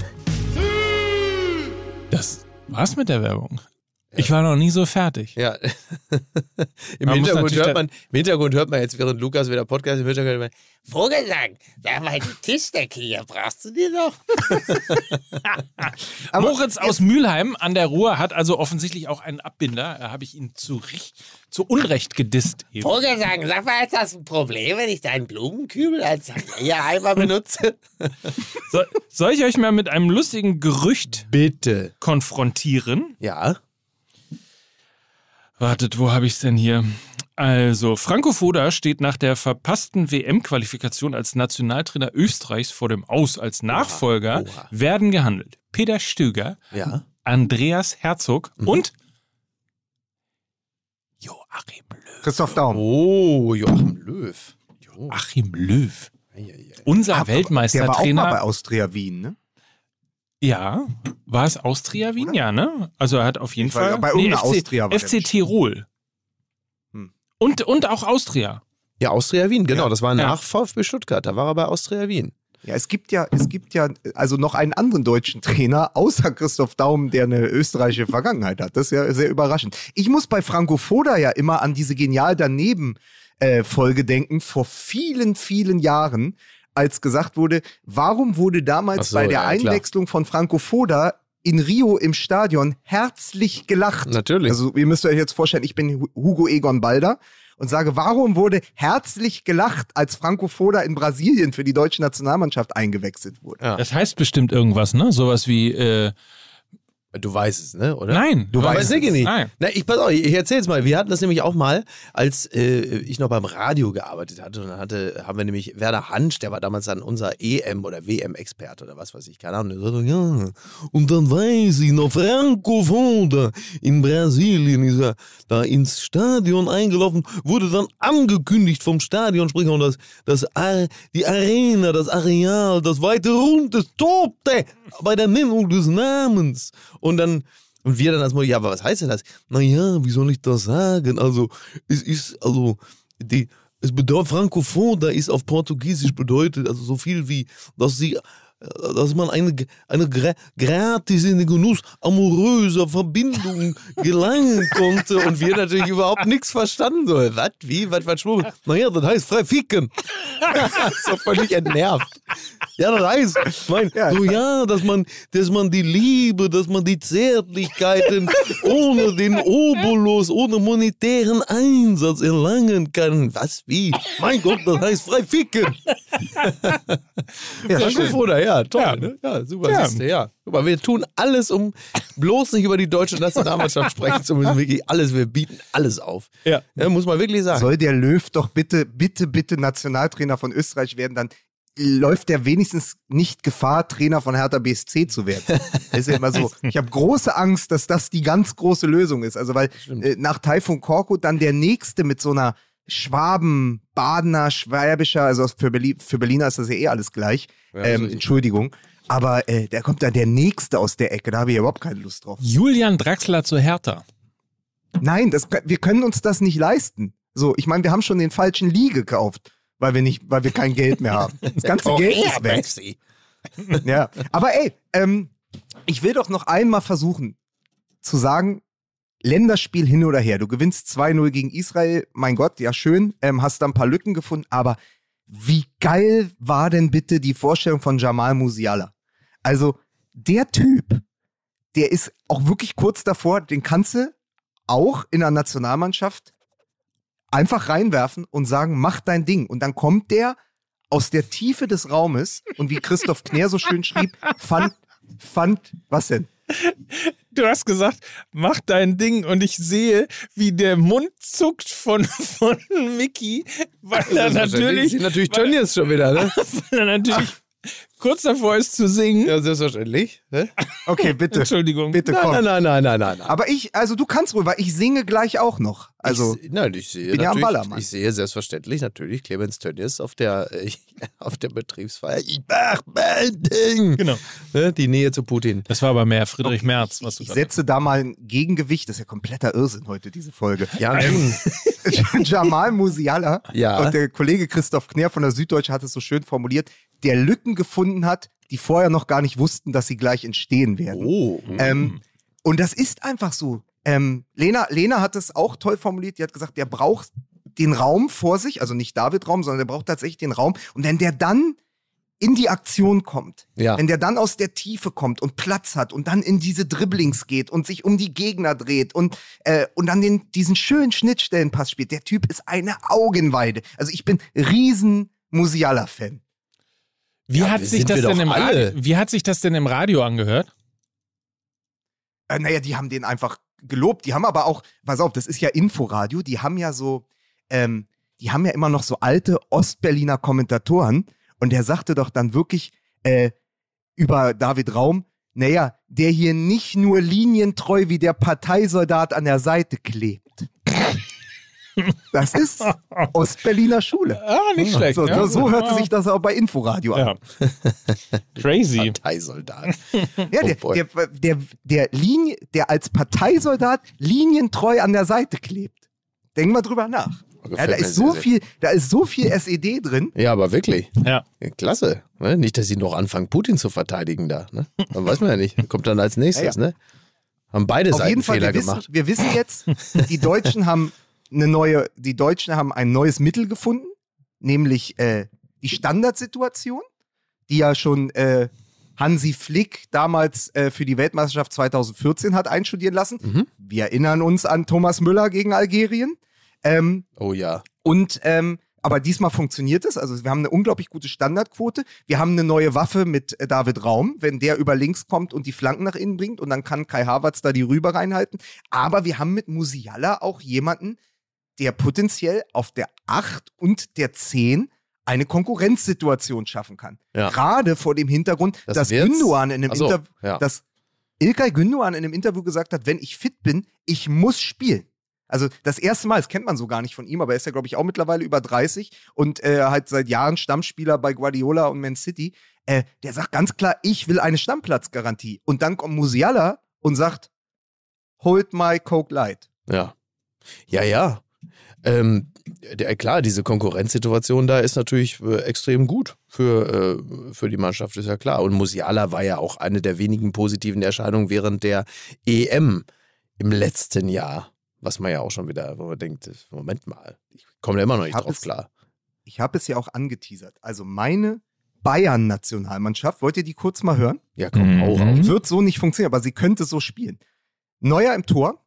Das war's mit der Werbung. Ich war noch nie so fertig. Ja. Im, Man Hintergrund hört man, Im Hintergrund hört man jetzt, während Lukas wieder Podcast im Hintergrund hört man, Vogelsang, sag mal, die Tischdecke hier, brauchst du die noch? Moritz aus Mülheim an der Ruhr hat also offensichtlich auch einen Abbinder. Da habe ich ihn zu, zu Unrecht gedisst. Eben. Vogelsang, sag mal, ist das ein Problem, wenn ich deinen Blumenkübel als Eimer benutze? So, soll ich euch mal mit einem lustigen Gerücht Bitte. konfrontieren? Ja. Wartet, wo habe ich es denn hier? Also, Franco Foda steht nach der verpassten WM-Qualifikation als Nationaltrainer Österreichs vor dem Aus. Als Nachfolger oha. werden gehandelt Peter Stöger, Ja. Andreas Herzog und Joachim Löw. Christoph Daum. Oh, Joachim Löw. Joachim Löw. Unser Der war auch mal bei Weltmeistertrainer. Austria Wien, ne? Ja, war es Austria Wien? Ja, ne? Also er hat auf jeden Ich Fall. bei irgendeiner FC, Austria war FC. Tirol. Hm. Und, und auch Austria. Ja, Austria Wien, genau. Ja. Das war Ja. nach VfB Stuttgart. Da war er bei Austria Wien. Ja, es gibt ja, es gibt ja also noch einen anderen deutschen Trainer, außer Christoph Daum, der eine österreichische Vergangenheit hat. Das ist ja sehr überraschend. Ich muss bei Franco Foda ja immer an diese genial daneben äh, Folge denken, vor vielen, vielen Jahren, als gesagt wurde, warum wurde damals so, bei der ja, klar. Einwechslung von Franco Foda in Rio im Stadion herzlich gelacht. Natürlich. Also ihr müsst euch jetzt vorstellen, ich bin Hu- Hugo Egon Balder und sage, warum wurde herzlich gelacht, als Franco Foda in Brasilien für die deutsche Nationalmannschaft eingewechselt wurde? Ja. Das heißt bestimmt irgendwas, ne? Sowas wie, äh, Du weißt es, ne? Oder? nein. Du Aber weißt weiß ich nicht. Nein. Na, ich pass auf, ich erzähl's mal. Wir hatten das nämlich auch mal, als äh, ich noch beim Radio gearbeitet hatte. Und dann hatte, haben wir nämlich Werner Hansch, der war damals dann unser EM- oder WM-Experte oder was weiß ich, keine Ahnung. Sagte, ja. Und dann weiß ich noch, Franco Foda in Brasilien ist er da ins Stadion eingelaufen, wurde dann angekündigt vom Stadionsprecher und das, das Ar die Arena, das Areal, das weite Rund, das tobte bei der Nennung des Namens. Und dann, und wir dann als Mal, ja, aber was heißt denn das? Naja, wie soll ich das sagen? Also, es ist, also, die, es bedeutet, Francophon, da ist auf Portugiesisch bedeutet, also so viel wie, dass sie, dass man eine, eine gra gratis in den Genuss amoröser Verbindung gelangen konnte und wir natürlich überhaupt nichts verstanden. So, was, wie, was, was, schwumm? Naja, das heißt frei ficken. so völlig entnervt. Ja, das heißt, mein, so ja, dass man, dass man die Liebe, dass man die Zärtlichkeiten ohne den Obolus, ohne monetären Einsatz erlangen kann. Was, wie? Mein Gott, das heißt frei ficken. Ja, Ja, schön. Ja, toll. Ja. Ne? ja super, Ja. siehst du, ja. Guck mal, wir tun alles, um bloß nicht über die deutsche Nationalmannschaft sprechen zu müssen. Wirklich alles, wir bieten alles auf. Ja. muss man wirklich sagen. Soll der Löw doch bitte, bitte, bitte Nationaltrainer von Österreich werden, dann läuft der wenigstens nicht Gefahr, Trainer von Hertha BSC zu werden. Das ist ja immer so. Ich habe große Angst, dass das die ganz große Lösung ist. Also weil äh, nach Taifun Korko dann der nächste mit so einer Schwaben, Badener, Schwäbischer, also für, Berlin, für Berliner ist das ja eh alles gleich. Ja, ähm, Entschuldigung. Aber äh, da kommt dann der nächste aus der Ecke, da habe ich überhaupt keine Lust drauf. Julian Draxler zu Hertha. Nein, das, wir können uns das nicht leisten. So, ich meine, wir haben schon den falschen Lee gekauft, weil wir nicht, weil wir kein Geld mehr haben. Das ganze Oh, Geld ist weg. Ja, aber ey, ähm, ich will doch noch einmal versuchen zu sagen, Länderspiel hin oder her. Du gewinnst 2-0 gegen Israel, mein Gott, ja schön, ähm, hast da ein paar Lücken gefunden, aber wie geil war denn bitte die Vorstellung von Jamal Musiala? Also, der Typ, der ist auch wirklich kurz davor, den kannst du auch in der Nationalmannschaft einfach reinwerfen und sagen, mach dein Ding. Und dann kommt der aus der Tiefe des Raumes und wie Christoph Knär so schön schrieb, fand, fand, was denn? Du hast gesagt, mach dein Ding und ich sehe, wie der Mund zuckt von, von Mickey, weil er natürlich, natürlich Tönnies schon wieder, ne? weil er natürlich kurz davor ist zu singen. Ja, selbstverständlich. Ne? Okay, bitte. Entschuldigung. Bitte Nein, komm. nein, nein, nein, nein, nein. nein. Aber ich, also du kannst ruhig, weil ich singe gleich auch noch. Also, ich, nein, ich sehe bin ja am Ballermann. ich sehe selbstverständlich natürlich Clemens Tönnies auf der, äh, auf der Betriebsfeier. Ich mach mein Ding. Genau. Ne, Die Nähe zu Putin. Das war aber mehr Friedrich Merz, was du ich setze da mal ein Gegengewicht. Das ist ja kompletter Irrsinn heute, diese Folge. Ja. Jamal Musiala Ja. und der Kollege Christoph Knär von der Süddeutschen hat es so schön formuliert, der Lücken gefunden hat, die vorher noch gar nicht wussten, dass sie gleich entstehen werden. Oh. Ähm, und das ist einfach so. Ähm, Lena, Lena hat es auch toll formuliert. Die hat gesagt, der braucht den Raum vor sich, also nicht David Raum, sondern der braucht tatsächlich den Raum. Und wenn der dann in die Aktion kommt, Ja. wenn der dann aus der Tiefe kommt und Platz hat und dann in diese Dribblings geht und sich um die Gegner dreht und, äh, und dann den, diesen schönen Schnittstellenpass spielt, der Typ ist eine Augenweide. Also ich bin riesen Musiala-Fan. Wie Ja, hat sich das denn im alle. Radio, wie hat sich das denn im Radio angehört? Äh, naja, die haben den einfach gelobt. Die haben aber auch, pass auf, das ist ja Inforadio, die haben ja so, ähm, die haben ja immer noch so alte Ostberliner Kommentatoren und der sagte doch dann wirklich äh, über David Raum, naja, der hier nicht nur linientreu wie der Parteisoldat an der Seite klebt. Das ist Ostberliner Schule. Ah, nicht schlecht. So, ja. so hörte sich das auch bei Inforadio an. Ja. Crazy. Parteisoldat. Ja, der, Oh der, der, der, Linie, der als Parteisoldat linientreu an der Seite klebt. Denk mal drüber nach. Gefällt Ja, da ist so viel, da ist so viel SED drin. Ja, aber wirklich. Ja. Klasse. Ne? Nicht, dass sie noch anfangen, Putin zu verteidigen da. Ne? Dann weiß man ja nicht. Kommt dann als nächstes, Ja, ne? Haben beide Auf Seiten jeden Fall, Fehler wir wissen, gemacht. wir wissen jetzt, die Deutschen haben eine neue, die Deutschen haben ein neues Mittel gefunden, nämlich äh, die Standardsituation, die ja schon äh, Hansi Flick damals äh, für die Weltmeisterschaft 2014 hat einstudieren lassen. Mhm. Wir erinnern uns an Thomas Müller gegen Algerien. Ähm, Oh ja. Und ähm, aber diesmal funktioniert es. Also wir haben eine unglaublich gute Standardquote. Wir haben eine neue Waffe mit äh, David Raum, wenn der über links kommt und die Flanken nach innen bringt und dann kann Kai Havertz da die Rüber reinhalten. Aber wir haben mit Musiala auch jemanden, der potenziell auf der 8 und der 10 eine Konkurrenzsituation schaffen kann. Ja. Gerade vor dem Hintergrund, Das dass. Gündogan in einem so, Interview, ja. dass Ilkay Gündogan in einem Interview gesagt hat, wenn ich fit bin, ich muss spielen. Also das erste Mal, das kennt man so gar nicht von ihm, aber er ist ja, glaube ich, auch mittlerweile über 30 und äh, halt seit Jahren Stammspieler bei Guardiola und Man City. Äh, der sagt ganz klar, ich will eine Stammplatzgarantie. Und dann kommt Musiala und sagt, hold my Coke Light. Ja. Ja, ja. Ähm, der, klar, diese Konkurrenzsituation da ist natürlich äh, extrem gut für, äh, für die Mannschaft, ist ja klar. Und Musiala war ja auch eine der wenigen positiven Erscheinungen während der EM im letzten Jahr. Was man ja auch schon wieder, wo man denkt, Moment mal, ich komme da immer noch nicht drauf es- klar. Ich habe es ja auch angeteasert. Also meine Bayern-Nationalmannschaft, wollt ihr die kurz mal hören? Ja, komm, Mhm. hau raus. Wird so nicht funktionieren, aber sie könnte so spielen. Neuer im Tor,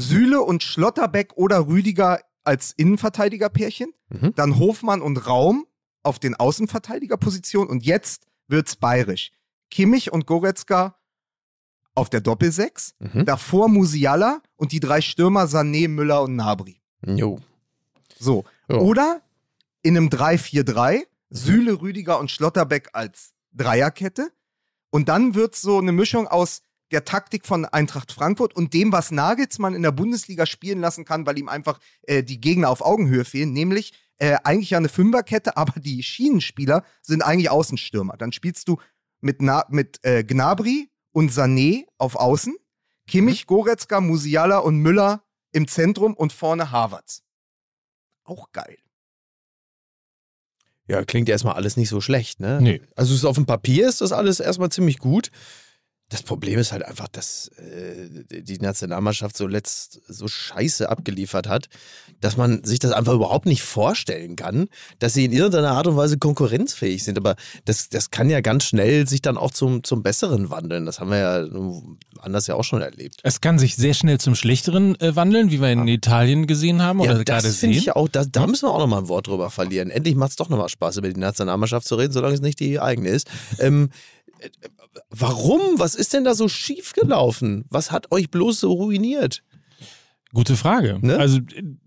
Süle und Schlotterbeck oder Rüdiger als Innenverteidigerpärchen, Mhm. dann Hofmann und Raum auf den Außenverteidigerpositionen und jetzt wird's bayerisch. Kimmich und Goretzka auf der Doppelsechs, Mhm. davor Musiala und die drei Stürmer Sané, Müller und Nabri. Jo. So. Ja. Oder in einem 3-4-3, Süle, Rüdiger und Schlotterbeck als Dreierkette. Und dann wird so eine Mischung aus der Taktik von Eintracht Frankfurt und dem, was Nagelsmann in der Bundesliga spielen lassen kann, weil ihm einfach äh, die Gegner auf Augenhöhe fehlen, nämlich äh, eigentlich ja eine Fünferkette, aber die Schienenspieler sind eigentlich Außenstürmer. Dann spielst du mit, Na mit äh, Gnabry und Sané auf Außen, Kimmich, Goretzka, Musiala und Müller im Zentrum und vorne Havertz. Auch geil. Ja, klingt erstmal alles nicht so schlecht, ne? Nee. Also es ist auf dem Papier ist das alles erstmal ziemlich gut. Das Problem ist halt einfach, dass äh, die Nationalmannschaft so letzt so scheiße abgeliefert hat, dass man sich das einfach überhaupt nicht vorstellen kann, dass sie in irgendeiner Art und Weise konkurrenzfähig sind. Aber das, das kann ja ganz schnell sich dann auch zum, zum Besseren wandeln. Das haben wir ja anders ja auch schon erlebt. Es kann sich sehr schnell zum Schlechteren äh, wandeln, wie wir in Italien gesehen haben oder ja, gerade das finde sehen. ich auch, da, da müssen wir auch nochmal ein Wort drüber verlieren. Endlich macht es doch nochmal Spaß, über die Nationalmannschaft zu reden, solange es nicht die eigene ist. Ähm, äh, warum? Was ist denn da so schief gelaufen? Was hat euch bloß so ruiniert? Gute Frage. Ne? Also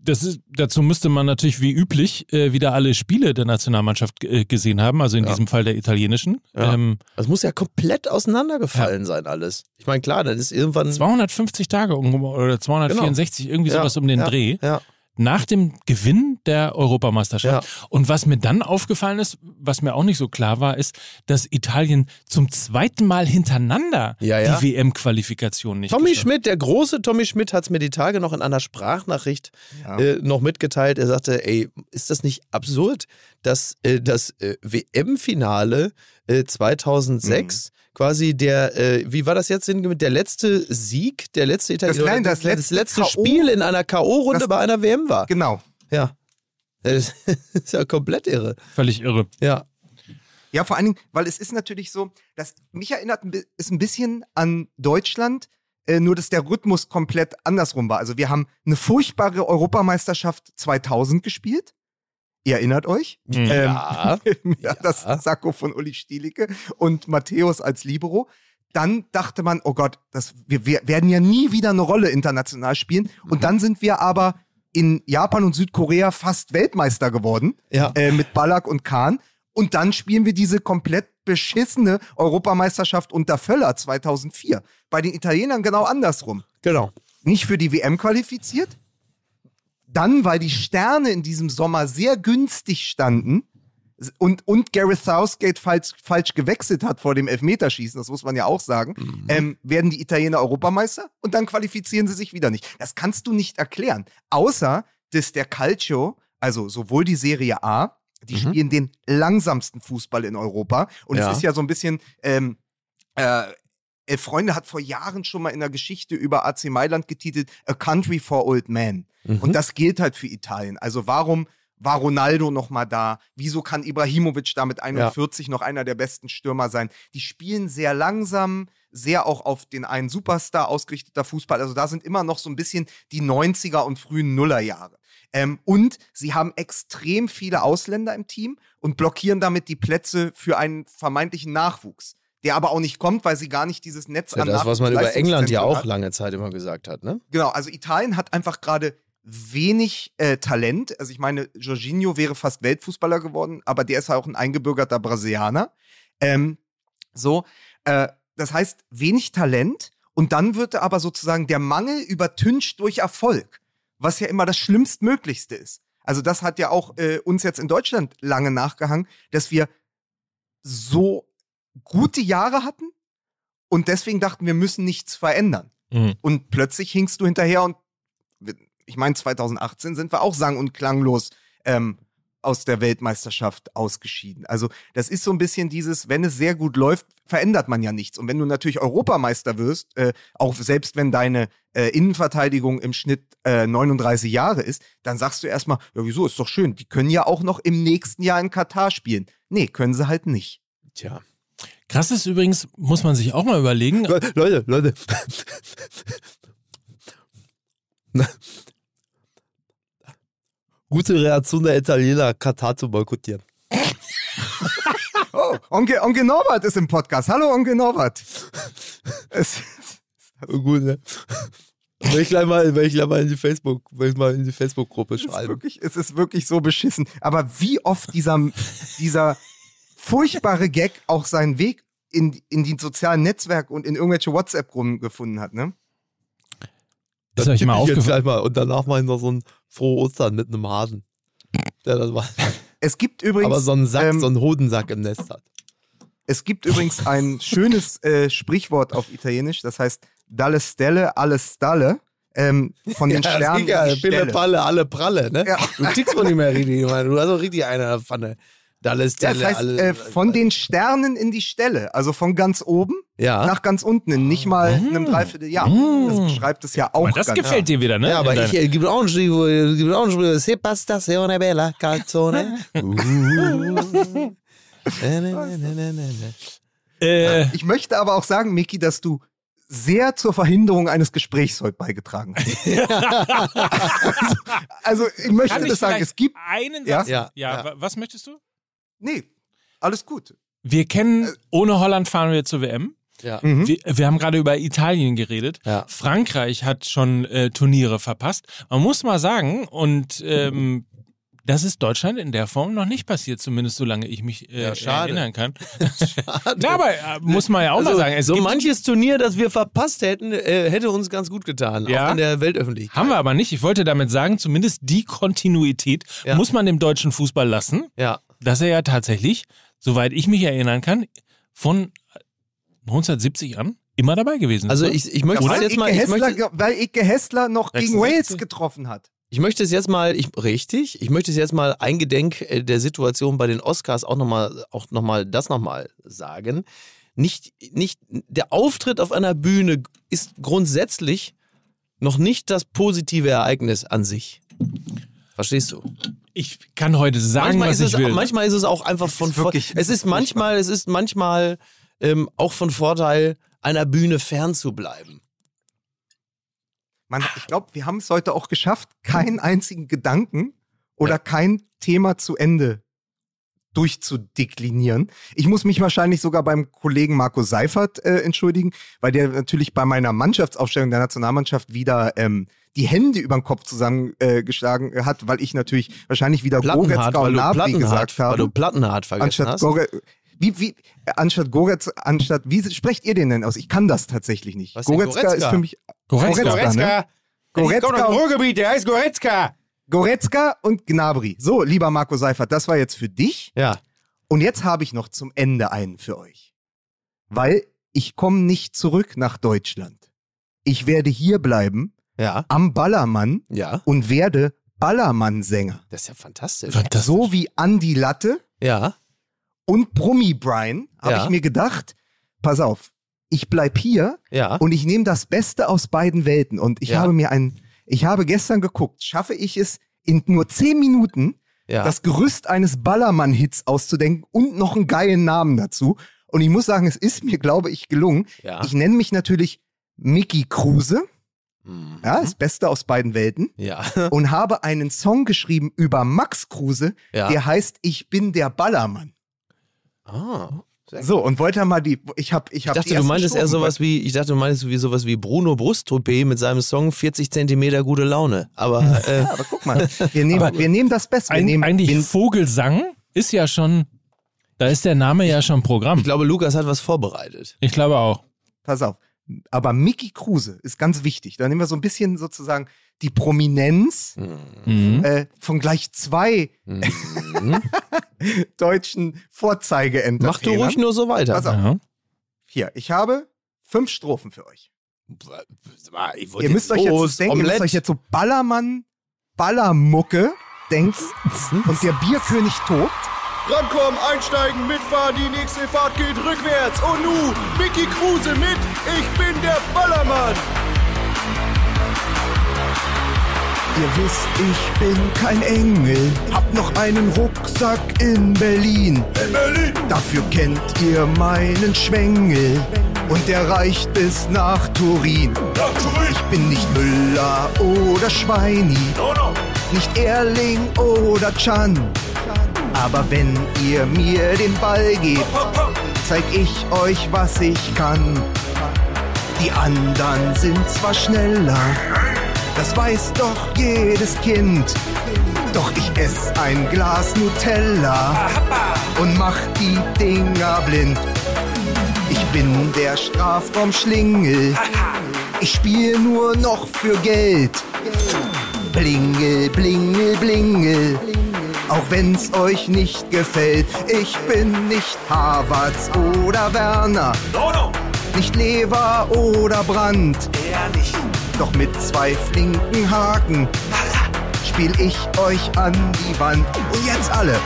das ist, dazu müsste man natürlich wie üblich äh, wieder alle Spiele der Nationalmannschaft äh, gesehen haben, also in Ja. diesem Fall der italienischen. Ja. Ähm, Das muss ja komplett auseinandergefallen sein, alles. Ich meine, klar, dann ist irgendwann. 250 Tage oder 264, irgendwie Ja, sowas um den ja, Dreh. Ja. Nach dem Gewinn der Europameisterschaft. Und was mir dann aufgefallen ist, was mir auch nicht so klar war, ist, dass Italien zum zweiten Mal hintereinander Ja, ja. die WM-Qualifikation nicht Tommy geschafft hat. Schmidt, der große Tommy Schmidt, hat es mir die Tage noch in einer Sprachnachricht Ja. äh, noch mitgeteilt. Er sagte, ey, ist das nicht absurd, dass äh, das äh, WM-Finale äh, 2006 quasi der, äh, wie war das jetzt der letzte Sieg, der letzte Italiener, nein, das das letzte letzte. Spiel in einer K.O.-Runde Das- bei einer WM war. Genau. Ja. Das ist ja komplett irre. Völlig irre. Ja. Ja, vor allen Dingen, weil es ist natürlich so, dass mich erinnert es ein bisschen an Deutschland, äh, nur dass der Rhythmus komplett andersrum war. Also wir haben eine furchtbare Europameisterschaft 2000 gespielt. Ihr erinnert euch? Mhm. Ähm, Ja. ja, das Ja. Sakko von Uli Stielicke und Matthäus als Libero. Dann dachte man, oh Gott, das, wir, wir werden ja nie wieder eine Rolle international spielen. Und dann sind wir aber in Japan und Südkorea fast Weltmeister geworden Ja. äh, mit Ballack und Kahn. Und dann spielen wir diese komplett beschissene Europameisterschaft unter Völler 2004. Bei den Italienern genau andersrum. Genau. Nicht für die WM qualifiziert. Dann, weil die Sterne in diesem Sommer sehr günstig standen und, und Gareth Southgate falsch, falsch gewechselt hat vor dem Elfmeterschießen, das muss man ja auch sagen, ähm, werden die Italiener Europameister und dann qualifizieren sie sich wieder nicht. Das kannst du nicht erklären. Außer, dass der Calcio, also sowohl die Serie A, die Mhm. spielen den langsamsten Fußball in Europa. Und Ja. es ist ja so ein bisschen, ähm, äh, Elf Freunde hat vor Jahren schon mal in der Geschichte über AC Mailand getitelt A Country for Old Men. Mhm. Und das gilt halt für Italien. Also warum war Ronaldo noch mal da? Wieso kann Ibrahimovic da mit 41 noch einer der besten Stürmer sein? Die spielen sehr langsam, sehr auch auf den einen Superstar ausgerichteter Fußball. Also da sind immer noch so ein bisschen die 90er und frühen Nullerjahre. Ähm, und sie haben extrem viele Ausländer im Team und blockieren damit die Plätze für einen vermeintlichen Nachwuchs. Der aber auch nicht kommt, weil sie gar nicht dieses Netz Ja, an das, was man über England ja auch hat. lange Zeit immer gesagt hat, ne? Genau, also Italien hat einfach gerade wenig äh, Talent. Also ich meine, Jorginho wäre fast Weltfußballer geworden, aber der ist ja auch ein eingebürgerter Brasilianer. Ähm, so, äh, das heißt, wenig Talent und dann wird aber sozusagen der Mangel übertüncht durch Erfolg, was ja immer das Schlimmstmöglichste ist. Also das hat ja auch äh, uns jetzt in Deutschland lange nachgehangen, dass wir so gute Jahre hatten und deswegen dachten, wir müssen nichts verändern. Mhm. Und plötzlich hinkst du hinterher und ich meine, 2018 sind wir auch sang- und klanglos ähm, aus der Weltmeisterschaft ausgeschieden. Also das ist so ein bisschen dieses, wenn es sehr gut läuft, verändert man ja nichts. Und wenn du natürlich Europameister wirst, äh, auch selbst wenn deine äh, Innenverteidigung im Schnitt äh, 39 Jahre ist, dann sagst du erstmal, ja wieso, ist doch schön, die können ja auch noch im nächsten Jahr in Katar spielen. Nee, können sie halt nicht. Tja. Krass ist übrigens, muss man sich auch mal überlegen, Le- Leute, Leute. Gute Reaktion der Italiener, Katar zu boykottieren. Oh, Onkel, Onkel Norbert ist im Podcast. Hallo, Onkel Norbert. Es, Gut, ne? Will ich gleich mal, will ich gleich mal in die Facebook, will ich mal in die Facebook-Gruppe es, ist schreiben. wirklich, es ist wirklich so beschissen. Aber wie oft dieser, dieser furchtbare Gag auch seinen Weg in, in die sozialen Netzwerke und in irgendwelche WhatsApp-Gruppen gefunden hat, ne? ist euch mal aufgefallen. mal und danach mache ich noch so ein frohe Ostern mit einem Hasen. Der das war. Es gibt übrigens, Aber so ein Sack, ähm, so ein Hodensack im Nest hat. es gibt übrigens ein schönes äh, Sprichwort auf Italienisch, das heißt Dalle Stelle, alle Stalle. Ähm, von den das Sternen ja, die Pille Stelle. Palle, alle Pralle, ne? Ja. Du tickst von nicht mehr richtig, Mann. Du hast auch richtig eine Pfanne. Dallas, Ja, das heißt, alle- äh, von den Sternen in die Stelle, also von ganz oben Ja. nach ganz unten, in nicht mal einem Dreivierteljahr. Das beschreibt es ja auch Aber das ganz gefällt dir wieder, ne? Ja, aber ich äh, gibt auch ein Stück, wo- gibt auch ein Stück, Se pastazione bella calzone. Uh. Äh, Ich möchte aber auch sagen, Miki, dass du sehr zur Verhinderung eines Gesprächs heute beigetragen hast. also, also, ich möchte kann ich das sagen, vielleicht es gibt. einen Ja? Satz? Ja, ja, ja. wa- was möchtest du? Nee, alles gut. Wir kennen, ohne Holland fahren wir zur WM. Ja. Mhm. Wir, wir haben gerade über Italien geredet. Ja. Frankreich hat schon äh, Turniere verpasst. Man muss mal sagen, und ähm, das ist Deutschland in der Form noch nicht passiert, zumindest solange ich mich äh, Ja, schade. erinnern kann. Na, aber äh, muss man ja auch mal Also, sagen. Es so manches Turnier, das wir verpasst hätten, äh, hätte uns ganz gut getan. Ja. Auch in der Weltöffentlichkeit. haben wir aber nicht. Ich wollte damit sagen, zumindest die Kontinuität Ja. muss man dem deutschen Fußball lassen, Ja. Dass er ja tatsächlich, soweit ich mich erinnern kann, von 1970 an immer dabei gewesen ist. Also oder? ich, ich möchte weil, es jetzt Ike mal, ich Hessler, möchte, weil Ike Hessler noch gegen 66. Wales getroffen hat. ich möchte es jetzt mal, ich, richtig, ich möchte es jetzt mal eingedenk äh, der Situation bei den Oscars auch nochmal, auch noch mal das nochmal sagen. Nicht, nicht, der Auftritt auf einer Bühne ist grundsätzlich noch nicht das positive Ereignis an sich. Verstehst du? Ich kann heute sagen, manchmal was ist ich es, will. manchmal ist es auch einfach von ist Vor- wirklich- es ist manchmal, es ist manchmal ähm, auch von Vorteil, einer Bühne fern zu bleiben. Man, ich glaube, wir haben es heute auch geschafft, keinen einzigen Gedanken oder kein Thema zu Ende durchzudeklinieren. Ich muss mich wahrscheinlich sogar beim Kollegen Marco Seifert äh, entschuldigen, weil der natürlich bei meiner Mannschaftsaufstellung der Nationalmannschaft wieder ähm, die Hände über den Kopf zusammengeschlagen äh, hat, weil ich natürlich wahrscheinlich wieder Goretzka und Nabri Plattenhart, gesagt weil du habe. Plattenhart vergessen Anstatt hast. Gore wie, wie, äh, anstatt Goretz, anstatt, wie sprecht ihr den denn aus? Ich kann das tatsächlich nicht. Goretzka, Goretzka? ist für mich, Goretzka. Goretzka, ne? Goretzka, und- Ruhrgebiet, der heißt Goretzka. Goretzka und Gnabry. So, lieber Marco Seifert, das war jetzt für dich. Ja. Und jetzt habe ich noch zum Ende einen für euch. Weil ich komme nicht zurück nach Deutschland. Ich werde hier bleiben, Ja. am Ballermann Ja. und werde Ballermann-Sänger. Das ist ja fantastisch. Fantastisch. So wie Andy Latte Ja. und Brummi Brian habe Ja. ich mir gedacht, pass auf, ich bleib hier Ja. und ich nehme das Beste aus beiden Welten. Und ich Ja. habe mir ein, ich habe gestern geguckt, schaffe ich es in nur zehn Minuten, ja. das Gerüst eines Ballermann-Hits auszudenken und noch einen geilen Namen dazu. Und ich muss sagen, es ist mir, glaube ich, gelungen. ja. Ich nenne mich natürlich Mickey Kruse, Mhm. ja, das Beste aus beiden Welten, Ja. und habe einen Song geschrieben über Max Kruse, Ja. der heißt Ich bin der Ballermann. Ah. So, und wollte mal die, ich habe, ich Ich habe dachte, du meintest eher sowas wie, ich dachte, du meintest wie sowas wie Bruno Brusttoupet mit seinem Song 40 Zentimeter gute Laune. Aber äh, Aber guck mal, wir nehmen, Aber wir nehmen das Beste. Wir Eig nehmen, eigentlich wir, Vogelsang ist ja schon, da ist der Name ja schon Programm. ich glaube, Lukas hat was vorbereitet. Ich glaube auch. pass auf. Aber Mickey Kruse ist ganz wichtig. Da nehmen wir so ein bisschen sozusagen die Prominenz Mhm. äh, von gleich zwei Mhm. deutschen vorzeige Mach du ruhig nur so weiter. Pass auf. Ja. Hier, ich habe fünf Strophen für euch. Ihr müsst euch los, jetzt denken, ihr müsst euch jetzt so Ballermann, Ballermucke denken und der Bierkönig tobt. Rankommen, einsteigen, mitfahren, die nächste Fahrt geht rückwärts. Und nu, Mickey Kruse mit, ich bin der Ballermann. Ihr wisst, ich bin kein Engel, hab noch einen Rucksack in Berlin. In Berlin, Dafür kennt ihr meinen Schwengel und der reicht bis nach Turin. nach Turin. Ich bin nicht Müller oder Schweini, No, no. nicht Erling oder Chan. Aber wenn ihr mir den Ball gebt, zeig ich euch, was ich kann. Die anderen sind zwar schneller, das weiß doch jedes Kind. Doch ich ess ein Glas Nutella und mach die Dinger blind. Ich bin der Strafraumschlingel, ich spiel nur noch für Geld. Blingel, blingel, blingel. Auch wenn's euch nicht gefällt, ich bin nicht Havertz oder Werner, nicht Lever oder Brandt. Er nicht. Doch mit zwei flinken Haken spiel ich euch an die Wand. Und jetzt alle.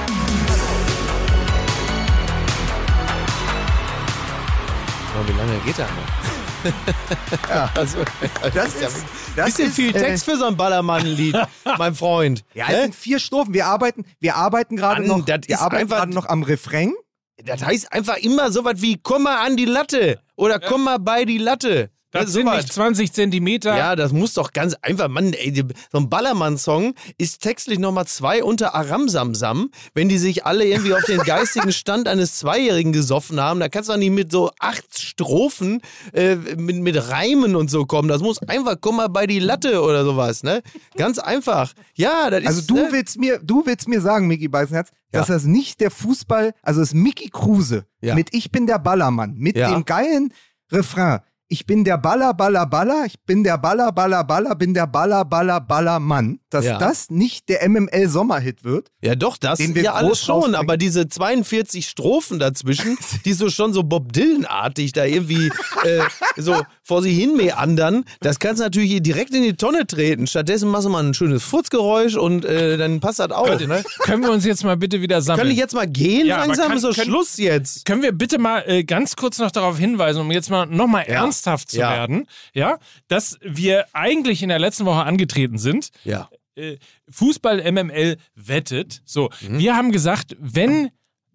Oh, wie lange geht der noch? Ja. Also, das, ist, ist das bisschen ist, viel Text äh, für so ein Ballermann-Lied, mein Freund. Ja, ne? es Hä? sind vier Strophen. Wir arbeiten, wir arbeiten gerade noch, wir arbeiten gerade noch am Refrain. Das heißt einfach immer so was wie komm mal an die Latte oder komm mal bei die Latte. Das Ja, sind sowas. nicht 20 Zentimeter. Ja, das muss doch ganz einfach, Mann, ey, so ein Ballermann-Song ist textlich nochmal zwei unter Aramsamsam, wenn die sich alle irgendwie auf den geistigen Stand eines Zweijährigen gesoffen haben. Da kannst du doch nicht mit so acht Strophen äh, mit, mit Reimen und so kommen. Das muss einfach, komm mal bei die Latte oder sowas, ne? Ganz einfach. Ja, das Also ist. du ne? willst mir, du willst mir sagen, Micky Beißenherz, Ja. dass das nicht der Fußball, also das Mickey Kruse Ja. mit Ich bin der Ballermann, mit Ja. dem geilen Refrain. Ich bin der Baller, Baller, Baller, ich bin der Baller, Baller, Baller, bin der Baller, Baller, Ballermann. Dass Ja. das nicht der MML-Sommerhit wird. Ja, doch, das den wir ja alles schon, rausbringen. aber diese 42 Strophen dazwischen, die so schon so Bob Dylan-artig da irgendwie äh, so vor sich hin meandern, das kannst du natürlich direkt in die Tonne treten. Stattdessen machst du mal ein schönes Furzgeräusch und äh, dann passt das auch. Ne? Können wir uns jetzt mal bitte wieder sammeln? Kann ich jetzt mal gehen Ja, langsam? kann- ist doch können- Schluss jetzt. Können wir bitte mal äh, ganz kurz noch darauf hinweisen, um jetzt mal nochmal Ja. ernsthaft zu Ja. werden, ja, dass wir eigentlich in der letzten Woche angetreten sind, Ja. Äh, Fußball MML wettet. So, Mhm. wir haben gesagt, wenn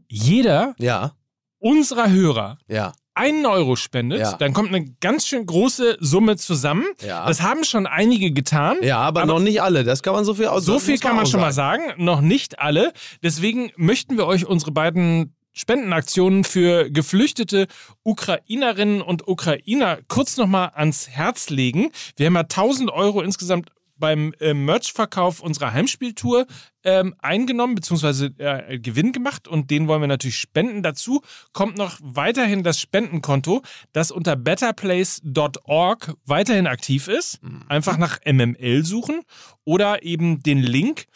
jeder Ja. unserer Hörer Ja. einen Euro spendet, Ja. dann kommt eine ganz schön große Summe zusammen. Das haben schon einige getan. Ja, aber, noch nicht alle. Das kann man so viel aus. So viel kann man schon mal sagen, noch nicht alle. Deswegen möchten wir euch unsere beiden Spendenaktionen für geflüchtete Ukrainerinnen und Ukrainer kurz nochmal ans Herz legen. Wir haben ja 1000 Euro insgesamt beim äh, Merch-Verkauf unserer Heimspieltour ähm, eingenommen bzw. Äh, Gewinn gemacht und den wollen wir natürlich spenden. Dazu kommt noch weiterhin das Spendenkonto, das unter betterplace.org weiterhin aktiv ist. Einfach nach MML suchen oder eben den Link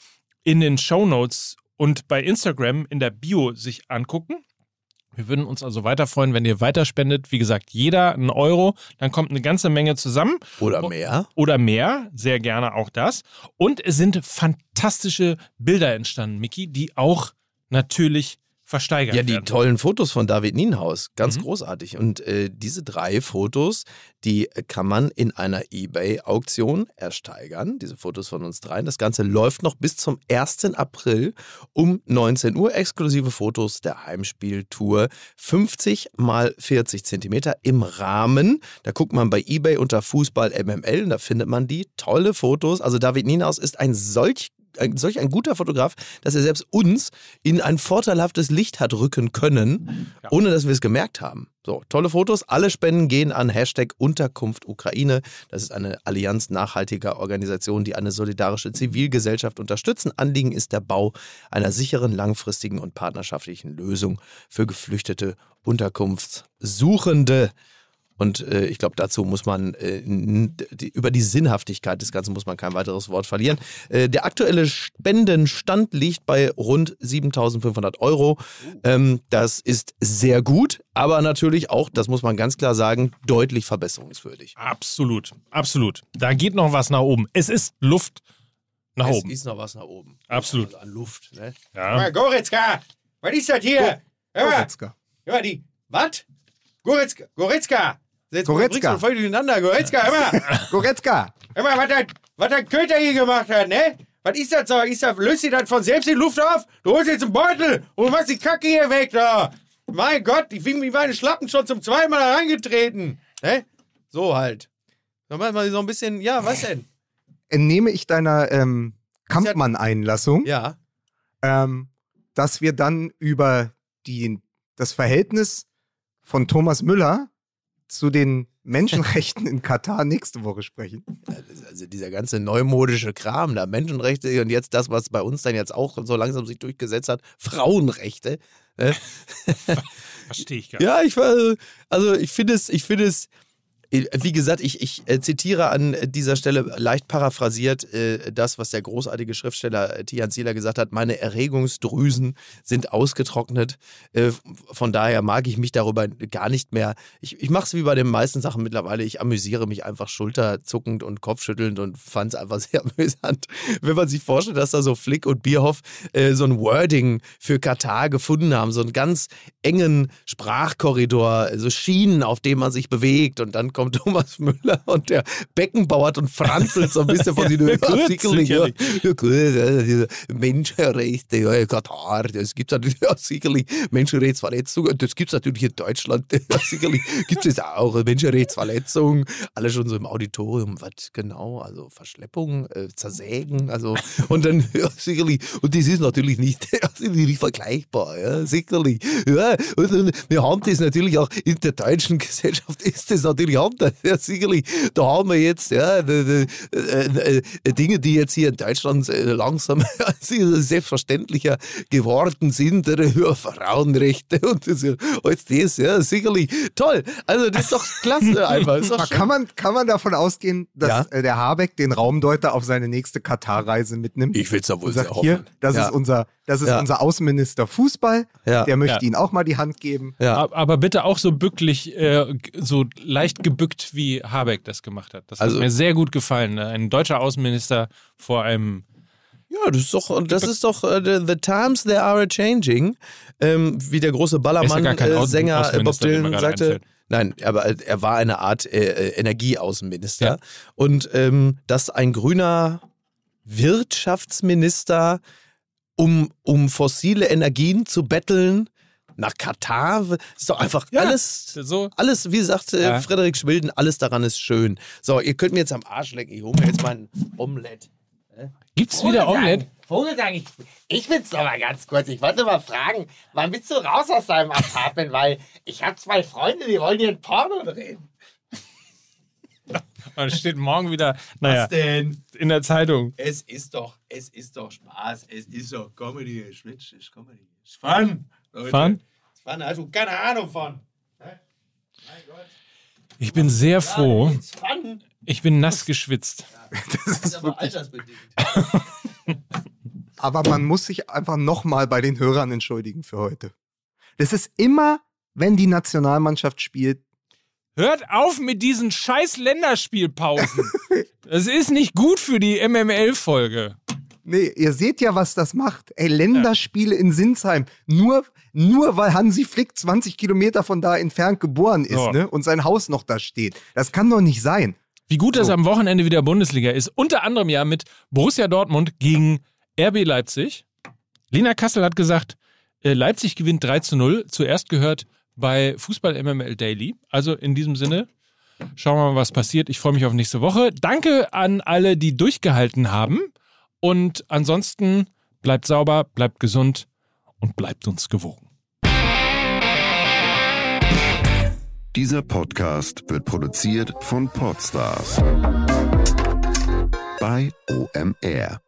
in den Show Notes und bei Instagram in der Bio sich angucken. Wir würden uns also weiter freuen, wenn ihr weiterspendet. Wie gesagt, jeder einen Euro, dann kommt eine ganze Menge zusammen Oder mehr. oder mehr, sehr gerne auch das. Und es sind fantastische Bilder entstanden, Miki, die auch natürlich versteigert Ja, die werden. tollen Fotos von David Nienhaus, ganz Mhm. großartig. Und äh, diese drei Fotos, die kann man in einer eBay-Auktion ersteigern. Diese Fotos von uns dreien. Das Ganze läuft noch bis zum 1. April um 19 Uhr. Exklusive Fotos der Heimspieltour. 50 mal 40 Zentimeter im Rahmen. Da guckt man bei eBay unter Fußball MML und da findet man die. Tolle Fotos. Also David Nienhaus ist ein solch ein, solch ein guter Fotograf, dass er selbst uns in ein vorteilhaftes Licht hat rücken können, ohne dass wir es gemerkt haben. So, tolle Fotos. Alle Spenden gehen an Hashtag Unterkunft Ukraine. Das ist eine Allianz nachhaltiger Organisationen, die eine solidarische Zivilgesellschaft unterstützen. Anliegen ist der Bau einer sicheren, langfristigen und partnerschaftlichen Lösung für geflüchtete Unterkunftssuchende. Und äh, ich glaube, dazu muss man äh, die, über die Sinnhaftigkeit des Ganzen muss man kein weiteres Wort verlieren. Äh, der aktuelle Spendenstand liegt bei rund 7.500 Euro. Ähm, das ist sehr gut, aber natürlich auch, das muss man ganz klar sagen, deutlich verbesserungswürdig. Absolut, absolut. Da geht noch was nach oben. Es ist Luft nach Es oben. ist noch was nach oben. Absolut. Also an Luft. Ne? Ja. Goretzka, was ist das hier? Hör mal, Goretzka. hör mal, die, was? Goretzka, Goretzka, Jetzt Goretzka. du voll durcheinander, Goretzka, mal, Goretzka. mal, was das, was das Köter hier gemacht hat, ne? Was ist das so? Ist das, löst sie das von selbst die Luft auf? Du holst jetzt einen Beutel und machst die Kacke hier weg, da. Mein Gott, ich bin mit meinen Schlappen schon zum zweiten Mal reingetreten. Ne? So halt. Dann machen wir so ein bisschen, ja, was denn? Entnehme ich deiner ähm, Kampmann-Einlassung, Ja. ähm, dass wir dann über die, das Verhältnis von Thomas Müller zu den Menschenrechten in Katar nächste Woche sprechen. Also dieser ganze neumodische Kram, da Menschenrechte und jetzt das, was bei uns dann jetzt auch so langsam sich durchgesetzt hat, Frauenrechte. Ne? Verstehe ich gar nicht. Ja, ich also ich finde es, ich finde es, Wie gesagt, ich, ich äh, zitiere an dieser Stelle leicht paraphrasiert äh, das, was der großartige Schriftsteller äh, Tian Zieler gesagt hat. Meine Erregungsdrüsen sind ausgetrocknet. Äh, von daher mag ich mich darüber gar nicht mehr. Ich, ich mache es wie bei den meisten Sachen mittlerweile. Ich amüsiere mich einfach schulterzuckend und kopfschüttelnd und fand es einfach sehr amüsant. Wenn man sich vorstellt, dass da so Flick und Bierhoff äh, so ein Wording für Katar gefunden haben, so einen ganz engen Sprachkorridor, so Schienen, auf denen man sich bewegt und dann kommt Thomas Müller und der Beckenbauert und franzelt so ein bisschen von den Ja, sicherlich, ja, ja, gut, diese Menschenrechte, ja, Katar, das gibt es natürlich ja, sicherlich. Menschenrechtsverletzungen, das gibt es natürlich in Deutschland, sicherlich. Gibt es auch Menschenrechtsverletzungen, alle schon so im Auditorium, was genau, also Verschleppung, äh, Zersägen, also und dann, ja, sicherlich, und das ist natürlich nicht, nicht vergleichbar, ja, sicherlich, ja, und dann, wir haben das natürlich auch in der deutschen Gesellschaft ist das natürlich anders, ja, sicherlich, da haben wir jetzt, ja, d- äh, äh, Dinge, die jetzt hier in Deutschland äh, langsam selbstverständlicher geworden sind, äh, ja, Frauenrechte und das, äh, alles das, ja, sicherlich, toll, also das ist doch klasse einfach, ist doch kann man, kann man davon ausgehen, dass Ja. äh, der Habeck den Raumdeuter auf seine nächste Katar-Reise mitnimmt? Ich will's ja wohl und sehr hoffen. hier, das Ja. ist unser, das ist Ja. unser Außenminister Fußball. Ja. Der möchte Ja. ihm auch mal die Hand geben. Ja. Ab- Aber bitte auch so bücklich, äh, so leicht gebückt, wie Habeck das gemacht hat. Das Also- hat mir sehr gut gefallen. ne? Ein deutscher Außenminister vor einem. Ja, das ist doch, das ist doch uh, the, the times they are changing. Ähm, wie der große Ballermann-Sänger Außen- äh, Bob Dylan sagte. einfällt. Nein, aber äh, er war eine Art äh, äh, Energieaußenminister. Ja. Und ähm, dass ein grüner Wirtschaftsminister, um, um fossile Energien zu betteln, nach Katar, ist doch einfach Ja, alles. So. Alles, wie sagt äh, Ja. Frederik Schwilden, alles daran ist schön. So, ihr könnt mir jetzt am Arsch lecken. Ich hole mir jetzt mein Omelette. Gibt's wieder Omelette? Vogelsang, ich, ich will's noch mal ganz kurz. Ich wollte mal fragen, wann bist du raus aus deinem Apartment? Weil ich habe zwei Freunde, die wollen dir ein Porno drehen. Und steht morgen wieder, naja, denn? in der Zeitung. Es ist doch, es ist doch Spaß. Es ist doch Comedy. Schwitz ist Comedy. Ist Fun. Leute. Fun? Ist Fun. Du keine Ahnung von. Ich bin sehr froh. Fun. Ich bin nass geschwitzt. Das ist Aber altersbedingt. aber man muss sich einfach nochmal bei den Hörern entschuldigen für heute. Das ist immer, wenn die Nationalmannschaft spielt, Hört auf mit diesen scheiß Länderspielpausen. Das ist nicht gut für die MML-Folge. Nee, ihr seht ja, was das macht. Ey, Länderspiele in Sinsheim. Nur, nur weil Hansi Flick 20 Kilometer von da entfernt geboren ist, So. ne? Und sein Haus noch da steht. Das kann doch nicht sein. Wie gut das am Wochenende wieder Bundesliga ist. Unter anderem ja mit Borussia Dortmund gegen RB Leipzig. Lena Kassel hat gesagt, äh, Leipzig gewinnt 3 zu 0. Zuerst gehört bei Fußball MML Daily. Also in diesem Sinne, schauen wir mal, was passiert. Ich freue mich auf nächste Woche. Danke an alle, die durchgehalten haben. Und ansonsten bleibt sauber, bleibt gesund und bleibt uns gewogen. Dieser Podcast wird produziert von Podstars bei OMR.